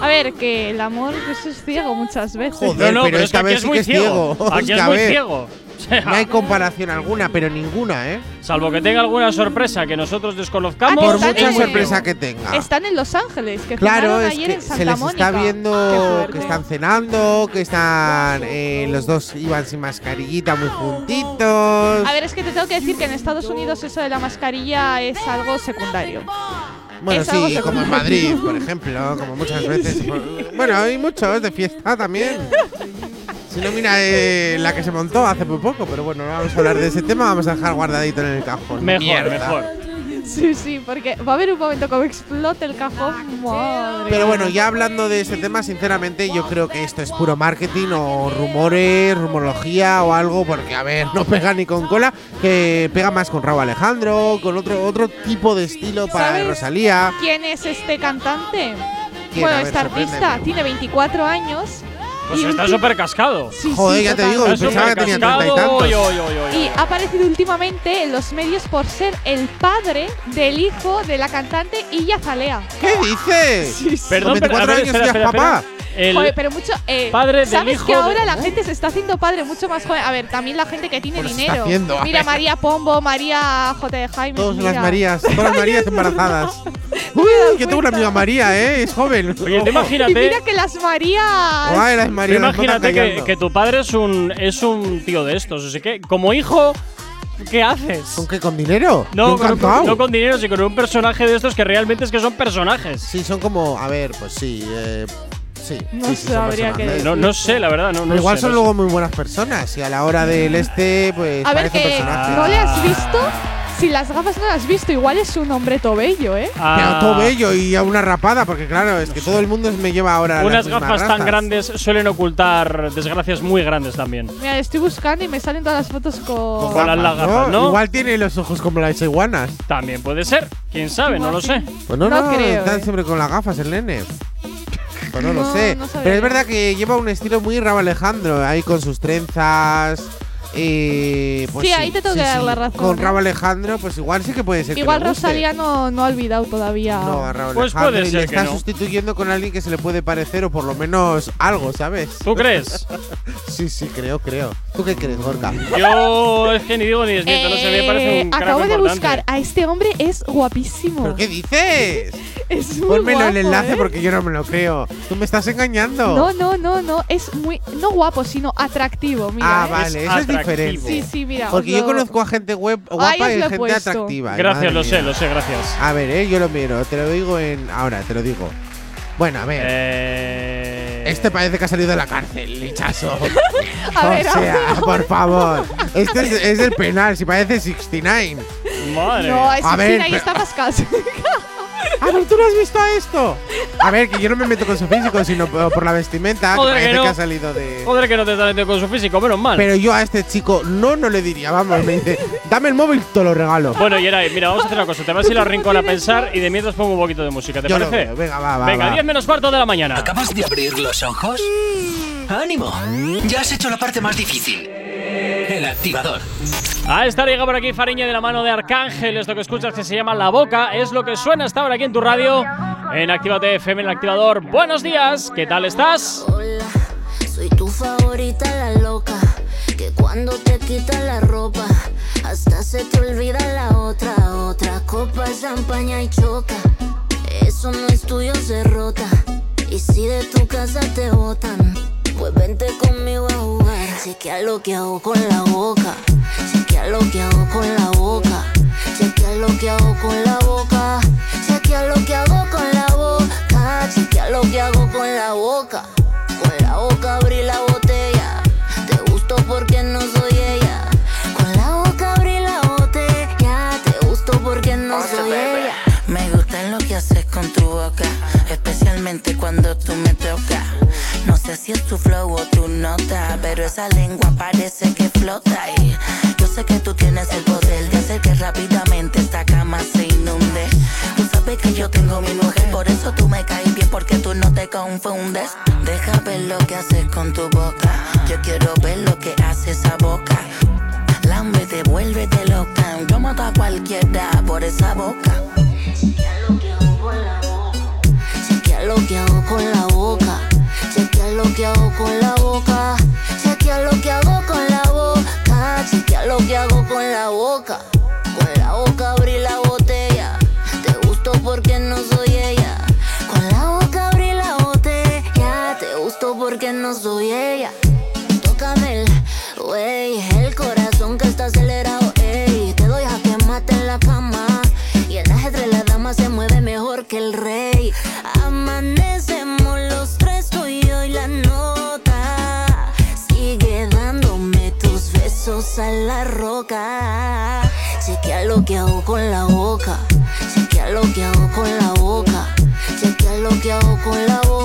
a ver, que el amor pues, es ciego muchas veces. Joder, No, no, pero pero esta es que aquí vez es sí muy que es ciego. ciego. Aquí que, es muy ciego. No hay comparación alguna, pero ninguna, ¿eh? Salvo que tenga alguna sorpresa que nosotros desconozcamos. Por mucha sorpresa que tenga. Están en Los Ángeles, que Claro, es ayer que en Santa se les está viendo que están cenando, que están. eh, los dos iban sin mascarillita, muy juntitos. A ver, es que te tengo que decir que en Estados Unidos eso de la mascarilla es algo secundario. Bueno, es algo sí, como en. Madrid, por ejemplo, como muchas veces. Bueno, hay muchos de fiesta también. Si no, mira eh, la que se montó hace muy poco, pero bueno, no vamos a hablar de ese tema, vamos a dejar guardadito en el cajón. Mejor, Mierda. mejor. Sí, sí, porque va a haber un momento como explote el cajón. Madre Pero bueno, ya hablando de ese tema, sinceramente yo creo que esto es puro marketing o rumores, rumorología o algo, porque a ver, no pega ni con cola, que pega más con Raúl Alejandro, con otro otro tipo de estilo para ¿Sabes Rosalía. ¿Quién es este cantante? ¿Quién? Bueno, ver, este artista tiene 24 años. Pues y está súper cascado. Sí, Joder, sí, ya te digo, Está pensaba que tenía supercascado. treinta y tantos. Oy, oy, oy, oy, Y ha aparecido últimamente en los medios por ser el padre del hijo de la cantante Illa Zalea. ¿Qué dices? Sí, sí. Perdón, Con pero a 24 ver, años espera, ya es espera, papá. espera. El Joder, pero mucho. eh, padre del ¿Sabes hijo que de- ahora la gente se está haciendo padre mucho más joven? A ver, también la gente que tiene está dinero. haciendo, Mira. María Pombo, María J. de Jaime. Todas mira. las Marías, todas las Marías embarazadas. Uy, que tengo una amiga María, ¿eh? Es joven. Oye, tú imagínate. Y mira que las Marías. Ay, las Marías. Matan imagínate que, que tu padre es un, es un tío de estos. Así que, como hijo, ¿qué haces? ¿Con qué? ¿Con dinero? No, Yo con, no con dinero, sino con un personaje de estos que realmente es que son personajes. Sí, son como. A ver, pues sí. Eh, sí. No sí, sí, sabría qué. No, no sé, la verdad, no, no igual sé, son no luego muy buenas personas y a la hora del este, pues A ver, que no le has visto. Si las gafas no las has visto, igual es un hombre tobello, ¿eh? Ah, Pero todo bello y a una rapada, porque claro, es que todo el mundo me lleva ahora Unas gafas tan razas. grandes suelen ocultar desgracias muy grandes también. Mira, estoy buscando y me salen todas las fotos con. Con las Gafas, gafas, ¿no? Igual tiene los ojos como las iguanas. También puede ser. ¿Quién sabe? No lo sé. Pues no, No no, creo, están eh. siempre con las gafas el nene. Pues no, lo sé. no. Pero es verdad que lleva un estilo muy Rabo Alejandro, ahí con sus trenzas. Eh, pues Sí, ahí te tengo que dar la razón, Con ¿eh? Rabo Alejandro, pues igual sí que puede ser. que Igual le guste. Rosalía no, no ha olvidado todavía. No, a Rabo Pues Alejandro. puede y ser le que está no. sustituyendo con alguien que se le puede parecer o por lo menos algo, ¿sabes? ¿Tú crees? sí, sí, creo, creo. ¿Tú qué crees, Gorka? Yo es que ni digo ni desmiento, no sé, me parece un Eh, acabo de importante. buscar a este hombre, es guapísimo. ¿Pero qué dices? Es muy Pónmelo guapo, el enlace ¿eh? porque yo no me lo creo. Tú me estás engañando. No, no, no, no. Es muy. No guapo, sino atractivo. Mira, ah, ¿eh? vale, eso es atractivo. Diferente. Sí, sí, mira. Porque os yo lo- conozco a gente web guapa y lo gente puesto. atractiva. Gracias, lo sé, lo sé, gracias. A ver, eh, yo lo miro, te lo digo en. Ahora, te lo digo. Bueno, a ver. Eh, Este parece que ha salido de la cárcel, lichazo. A o ver, a sea, ver. por favor. Este es, es el penal, si parece 69. Madre. No, es A ver, está más caso. Ah, pero tú no has visto esto. A ver, que yo no me meto con su físico, sino por la vestimenta, Joder, que no. que ha salido de. Joder, que no te estás metiendo con su físico, menos mal. Pero yo a este chico no, no le diría, vamos, me dice, dame el móvil, te lo regalo. Bueno, Yeray, mira, vamos a hacer una cosa. Te vas a ir al rincón a pensar y de mientras pongo un poquito de música, ¿te Yo lo parece? veo, venga, va, va. Venga, va. 10 menos cuarto de la mañana. ¿Acabas de abrir los ojos? ¡Ánimo! Ya has hecho la parte más difícil. El activador. A esta llega por aquí Fariña de la mano de Arcángel. Esto que escuchas que se llama La Boca es lo que suena hasta ahora aquí en tu radio. En Actívate FM, en el activador. Buenos días, ¿qué tal estás? Hola, soy tu favorita, la loca. Que cuando te quitas la ropa, hasta se te olvida la otra. Otra copa, champaña y choca. Eso no es tuyo, se rota. Y si de tu casa te botan, pues vente conmigo a jugar. Chequea lo que hago con la boca. Lo que hago con la boca. Chequea lo que hago con la boca. Chequea lo que hago con la boca. Chequea lo que hago con la boca. Con la boca abrí la botella. Te gusto porque no soy ella. Con la boca abrí la botella. Te gusto porque no soy ella. Me gusta lo que haces con tu boca, especialmente cuando tú me tocas. No sé si es tu flow o tu nota, pero esa lengua parece que flota. Y sé que tú tienes el poder de hacer que rápidamente esta cama se inunde. Tú sabes que yo tengo mi mujer, por eso tú me caes bien, porque tú no te confundes. Deja ver lo que haces con tu boca. Yo quiero ver lo que hace esa boca. Lámbete, vuélvete loca. Yo mato a cualquiera por esa boca. Chequea lo que hago con la boca. Chequea lo que hago con la boca. Chequea lo que hago con la boca. Que hago con la boca. La roca. Chequea lo que hago con la boca. Chequea lo que hago con la boca. Chequea lo que hago con la boca.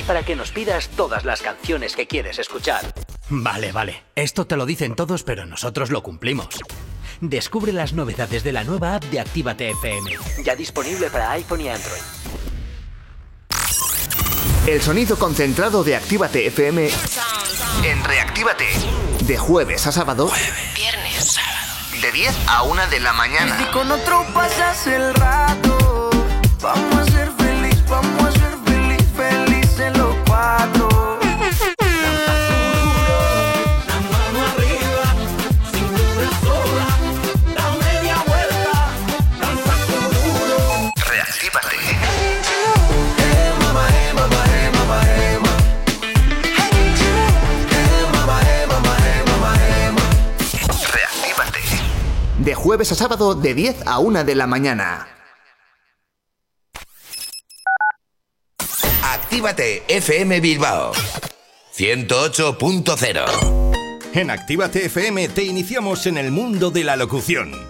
Y para que nos pidas todas las canciones que quieres escuchar. Vale, vale. Esto te lo dicen todos, pero nosotros lo cumplimos. Descubre las novedades de la nueva app de Actívate FM. Ya disponible para iPhone y Android. El sonido concentrado de Actívate FM en Reactívate. De jueves a sábado. Viernes, sábado. De 10 a 1 de la mañana. Si con otro pasas el rato, vamos a De jueves a sábado de 10 a 1 de la mañana. Actívate FM Bilbao 108.0 En Actívate FM te iniciamos en el mundo de la locución.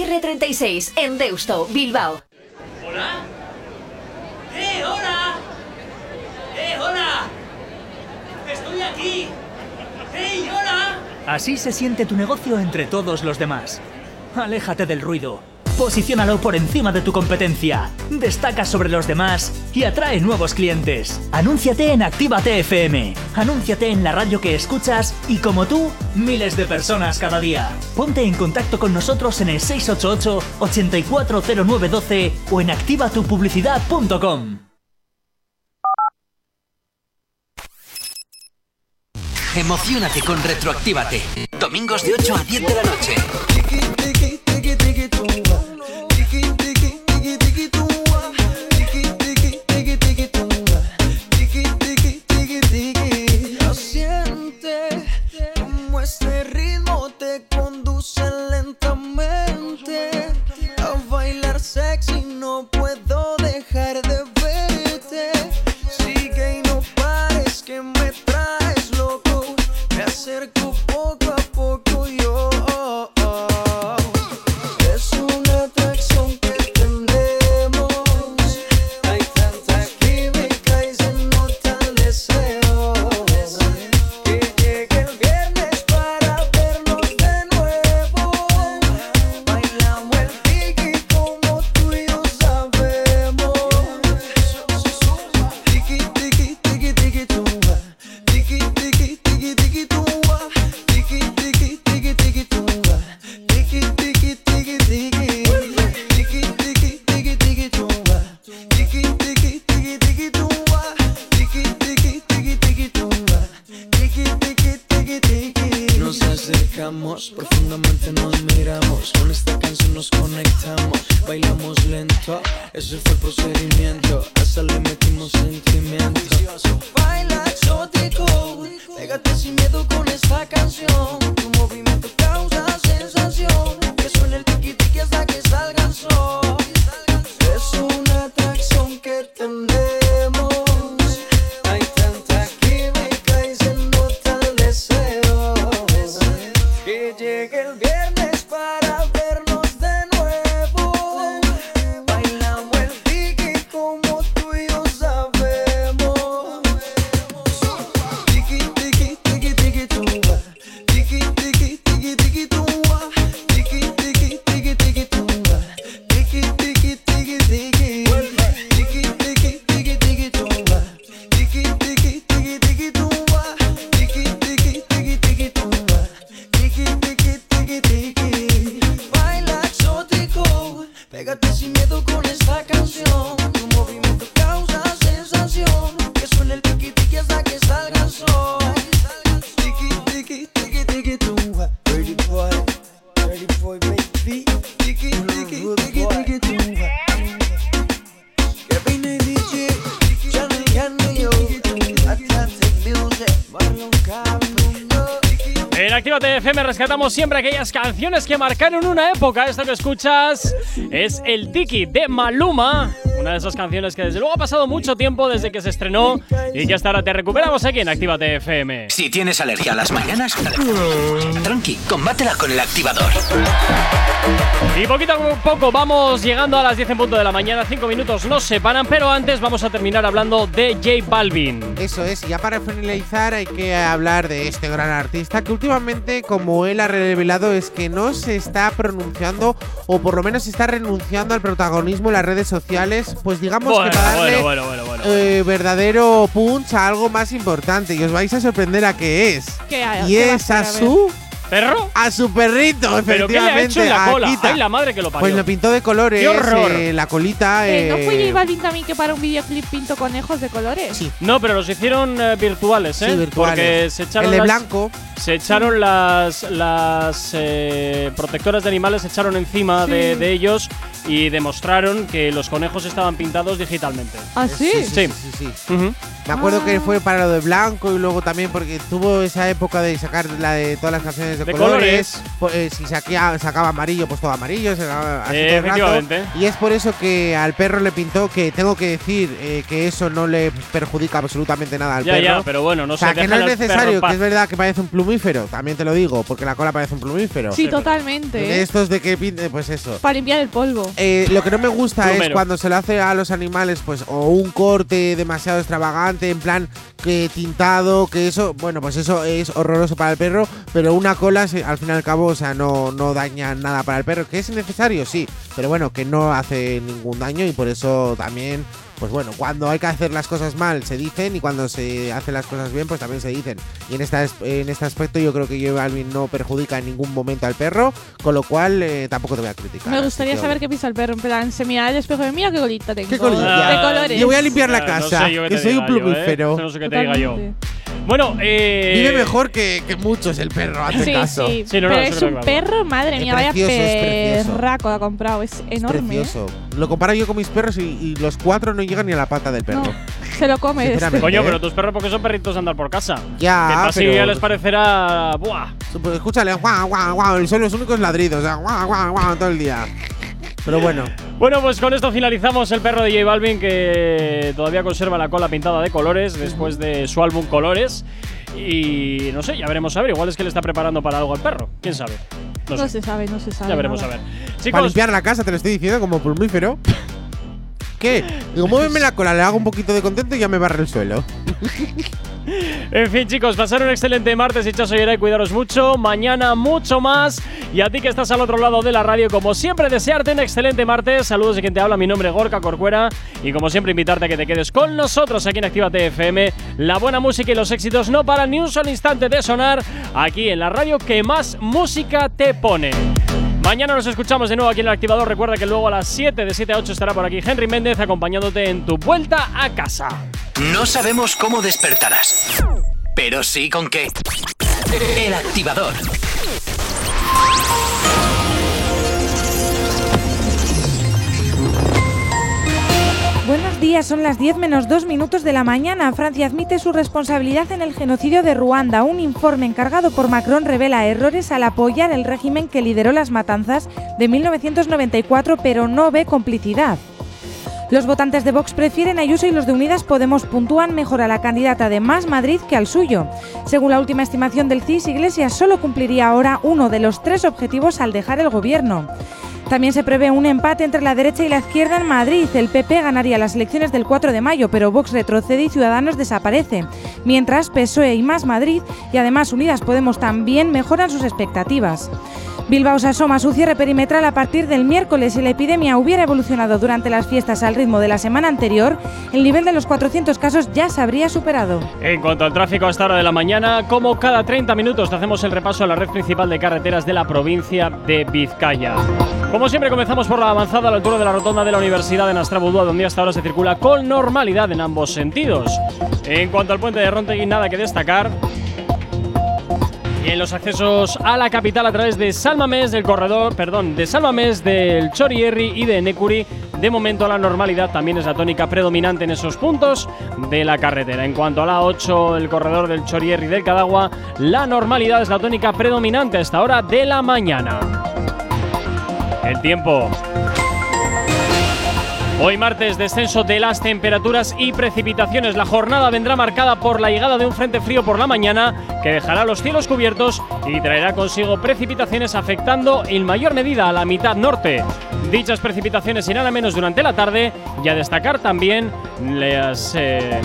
Aguirre 36, en Deusto, Bilbao. ¿Hola? ¡Eh, hola! ¡Eh, hola! ¡Estoy aquí! ¡Hey, hola! Así se siente tu negocio entre todos los demás. Aléjate del ruido. Posiciónalo por encima de tu competencia. Destaca sobre los demás y atrae nuevos clientes. Anúnciate en Actívate FM. Anúnciate en la radio que escuchas y como tú, miles de personas cada día. Ponte en contacto con nosotros en el 688 840912 o en activatupublicidad.com. Emocionate con Retroactívate. Domingos de 8 a 10 de la noche. Acercamos, profundamente nos miramos. Con esta canción nos conectamos, bailamos lento. Ese fue el procedimiento, hasta le metimos sentimiento. Baila exótico, pégate sin miedo con esta canción. Tu movimiento causa sensación. Que suene el tiki tiki hasta que salga el sol. Es una atracción que tenemos. Rescatamos siempre aquellas canciones que marcaron una época. Esto que escuchas es el Tiki de Maluma. Una de esas canciones que desde luego ha pasado mucho tiempo desde que se estrenó y que hasta ahora te recuperamos aquí en Actívate FM. Si tienes alergia a las mañanas, tranqui, combátela con el activador. Y poquito a poco vamos llegando a las 10 en punto de la mañana. 5 minutos nos separan, pero antes vamos a terminar hablando de J Balvin. Eso es, y ya para finalizar hay que hablar de este gran artista que últimamente, como él ha revelado, es que no se está pronunciando o por lo menos está renunciando al protagonismo en las redes sociales, pues digamos Bueno, que para darle bueno, bueno, bueno, bueno. eh, verdadero punch a algo más importante y os vais a sorprender a qué es. ¿Qué ha- y qué es? A su ¿Perro? a su perrito, ¿Pero qué le ha hecho efectivamente. en la cola? Akita. Ay, la madre que lo parió. Pues lo pintó de colores, ¡Qué horror! eh, la colita. Eh, ¿No eh, fue J Balvin también que para un videoclip pintó conejos de colores? Sí. No, pero los hicieron eh, virtuales, ¿eh? Sí, virtuales. Porque se echaron El de las- blanco. Se echaron las, las eh, protectoras de animales, se echaron encima Sí. de, de ellos y demostraron que los conejos estaban pintados digitalmente. ¿Ah, sí? Sí, sí, sí, sí, sí. Ujú. Me acuerdo Ah. que fue para lo de blanco y luego también porque tuvo esa época de sacar la de todas las canciones de, De colores. Pues, eh, si saquea- sacaba amarillo, pues todo amarillo. sacaba así Eh, todo el rato. efectivamente. Y es por eso que al perro le pintó que tengo que decir eh, que eso no le perjudica absolutamente nada al Ya, perro. ya, pero bueno, no o sea, sé, que no es necesario, que es verdad que parece un plumífero, también te lo digo, porque la cola parece un plumífero. Sí, totalmente. Estos de que pinte, pues eso. Para limpiar el polvo. Eh, lo que no me gusta es cuando se le hace a los animales, pues, o un corte demasiado extravagante, en plan que tintado, que eso, bueno, pues eso es horroroso para el perro, pero una cola, al fin y al cabo, o sea, no, no daña nada para el perro. ¿Que es necesario? Sí, pero bueno, que no hace ningún daño y por eso también. Pues bueno, cuando hay que hacer las cosas mal se dicen y cuando se hacen las cosas bien pues también se dicen. Y en, esta, es- en este aspecto yo creo que J Balvin no perjudica en ningún momento al perro, con lo cual eh, tampoco te voy a criticar. Me gustaría que, saber qué piensa el perro. En plan, se mira al espejo de mira qué colita tengo. ¿Qué colita? De colores. Yo voy a limpiar la Ah, no casa, sé yo qué que te soy un yo, ¿eh? plumífero. No sé qué te diga yo. Bueno, eh. Vive mejor que, que muchos el perro, hazte Sí, caso. sí, Sí, no, no, pero es un claro. perro, madre Es mía, vaya es perraco ha comprado, es enorme. ¿eh? Precioso. Lo comparo yo con mis perros y, y los cuatro no llegan ni a la pata del perro. No, se lo come. este. Coño, ¿eh? pero tus perros porque son perritos de andar por casa. Ya, Que así pero- ya les parecerá. ¡Buah! Pues escúchale, guau, guau, guau. Son los únicos ladridos, o sea, guau, guau, guau, todo el día. Pero bueno, Bueno, pues con esto finalizamos el perro de J Balvin que todavía conserva la cola pintada de colores después de su álbum Colores. Y no sé, ya veremos a ver. Igual es que le está preparando para algo al perro. ¿Quién sabe? No, No, sé. se sabe, no se sabe. Ya veremos a ver. para limpiar la casa te lo estoy diciendo como plumífero. ¿Qué? Digo, muéveme la cola, le hago un poquito de contento y ya me barre el suelo. en fin, chicos, pasar un excelente martes y chaso y cuidaros mucho. Mañana mucho más. Y a ti que estás al otro lado de la radio, como siempre, desearte un excelente martes. Saludos de quien te habla, mi nombre es Gorka Corcuera. Y como siempre, invitarte a que te quedes con nosotros aquí en Actívate FM. La buena música y los éxitos no paran ni un solo instante de sonar aquí en la radio que más música te pone. Mañana nos escuchamos de nuevo aquí en el activador. Recuerda que luego a las 7 de 7 a 8 estará por aquí Henry Méndez acompañándote en tu vuelta a casa. No sabemos cómo despertarás, pero sí con qué. El activador. Buenos días, son las 10 menos 2 minutos de la mañana. Francia admite su responsabilidad en el genocidio de Ruanda. Un informe encargado por Macron revela errores al apoyar el régimen que lideró las matanzas de 1994, pero no ve complicidad. Los votantes de Vox prefieren a Ayuso y los de Unidas Podemos puntúan mejor a la candidata de Más Madrid que al suyo. Según la última estimación del CIS, Iglesias solo cumpliría ahora uno de los tres objetivos al dejar el gobierno. También se prevé un empate entre la derecha y la izquierda en Madrid. El PP ganaría las elecciones del 4 de mayo, pero Vox retrocede y Ciudadanos desaparece. Mientras PSOE y Más Madrid y además Unidas Podemos también mejoran sus expectativas. Bilbao se asoma su cierre perimetral a partir del miércoles. Si la epidemia hubiera evolucionado durante las fiestas al ritmo de la semana anterior, el nivel de los 400 casos ya se habría superado. En cuanto al tráfico a esta hora de la mañana, como cada 30 minutos hacemos el repaso a la red principal de carreteras de la provincia de Vizcaya. Como siempre comenzamos por la avanzada a la altura de la rotonda de la Universidad de Nastrabudúa, donde hasta ahora se circula con normalidad en ambos sentidos. En cuanto al puente de Rontegui, nada que destacar. En los accesos a la capital a través de Salmamés del corredor, perdón, de Salmamés del Chorierri y de Necuri, de momento la normalidad también es la tónica predominante en esos puntos de la carretera. En cuanto a la 8, el corredor del Chorierri del Cadagua, la normalidad es la tónica predominante a esta hora de la mañana. El tiempo. Hoy martes, descenso de las temperaturas y precipitaciones. La jornada vendrá marcada por la llegada de un frente frío por la mañana que dejará los cielos cubiertos y traerá consigo precipitaciones afectando en mayor medida a la mitad norte. Dichas precipitaciones irán a menos durante la tarde y a destacar también las... eh,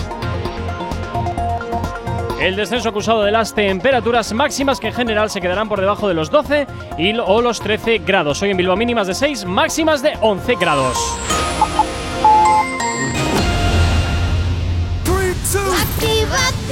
el descenso acusado de las temperaturas máximas que en general se quedarán por debajo de los 12 y, o los 13 grados. Hoy en Bilbao mínimas de 6, máximas de 11 grados. Співати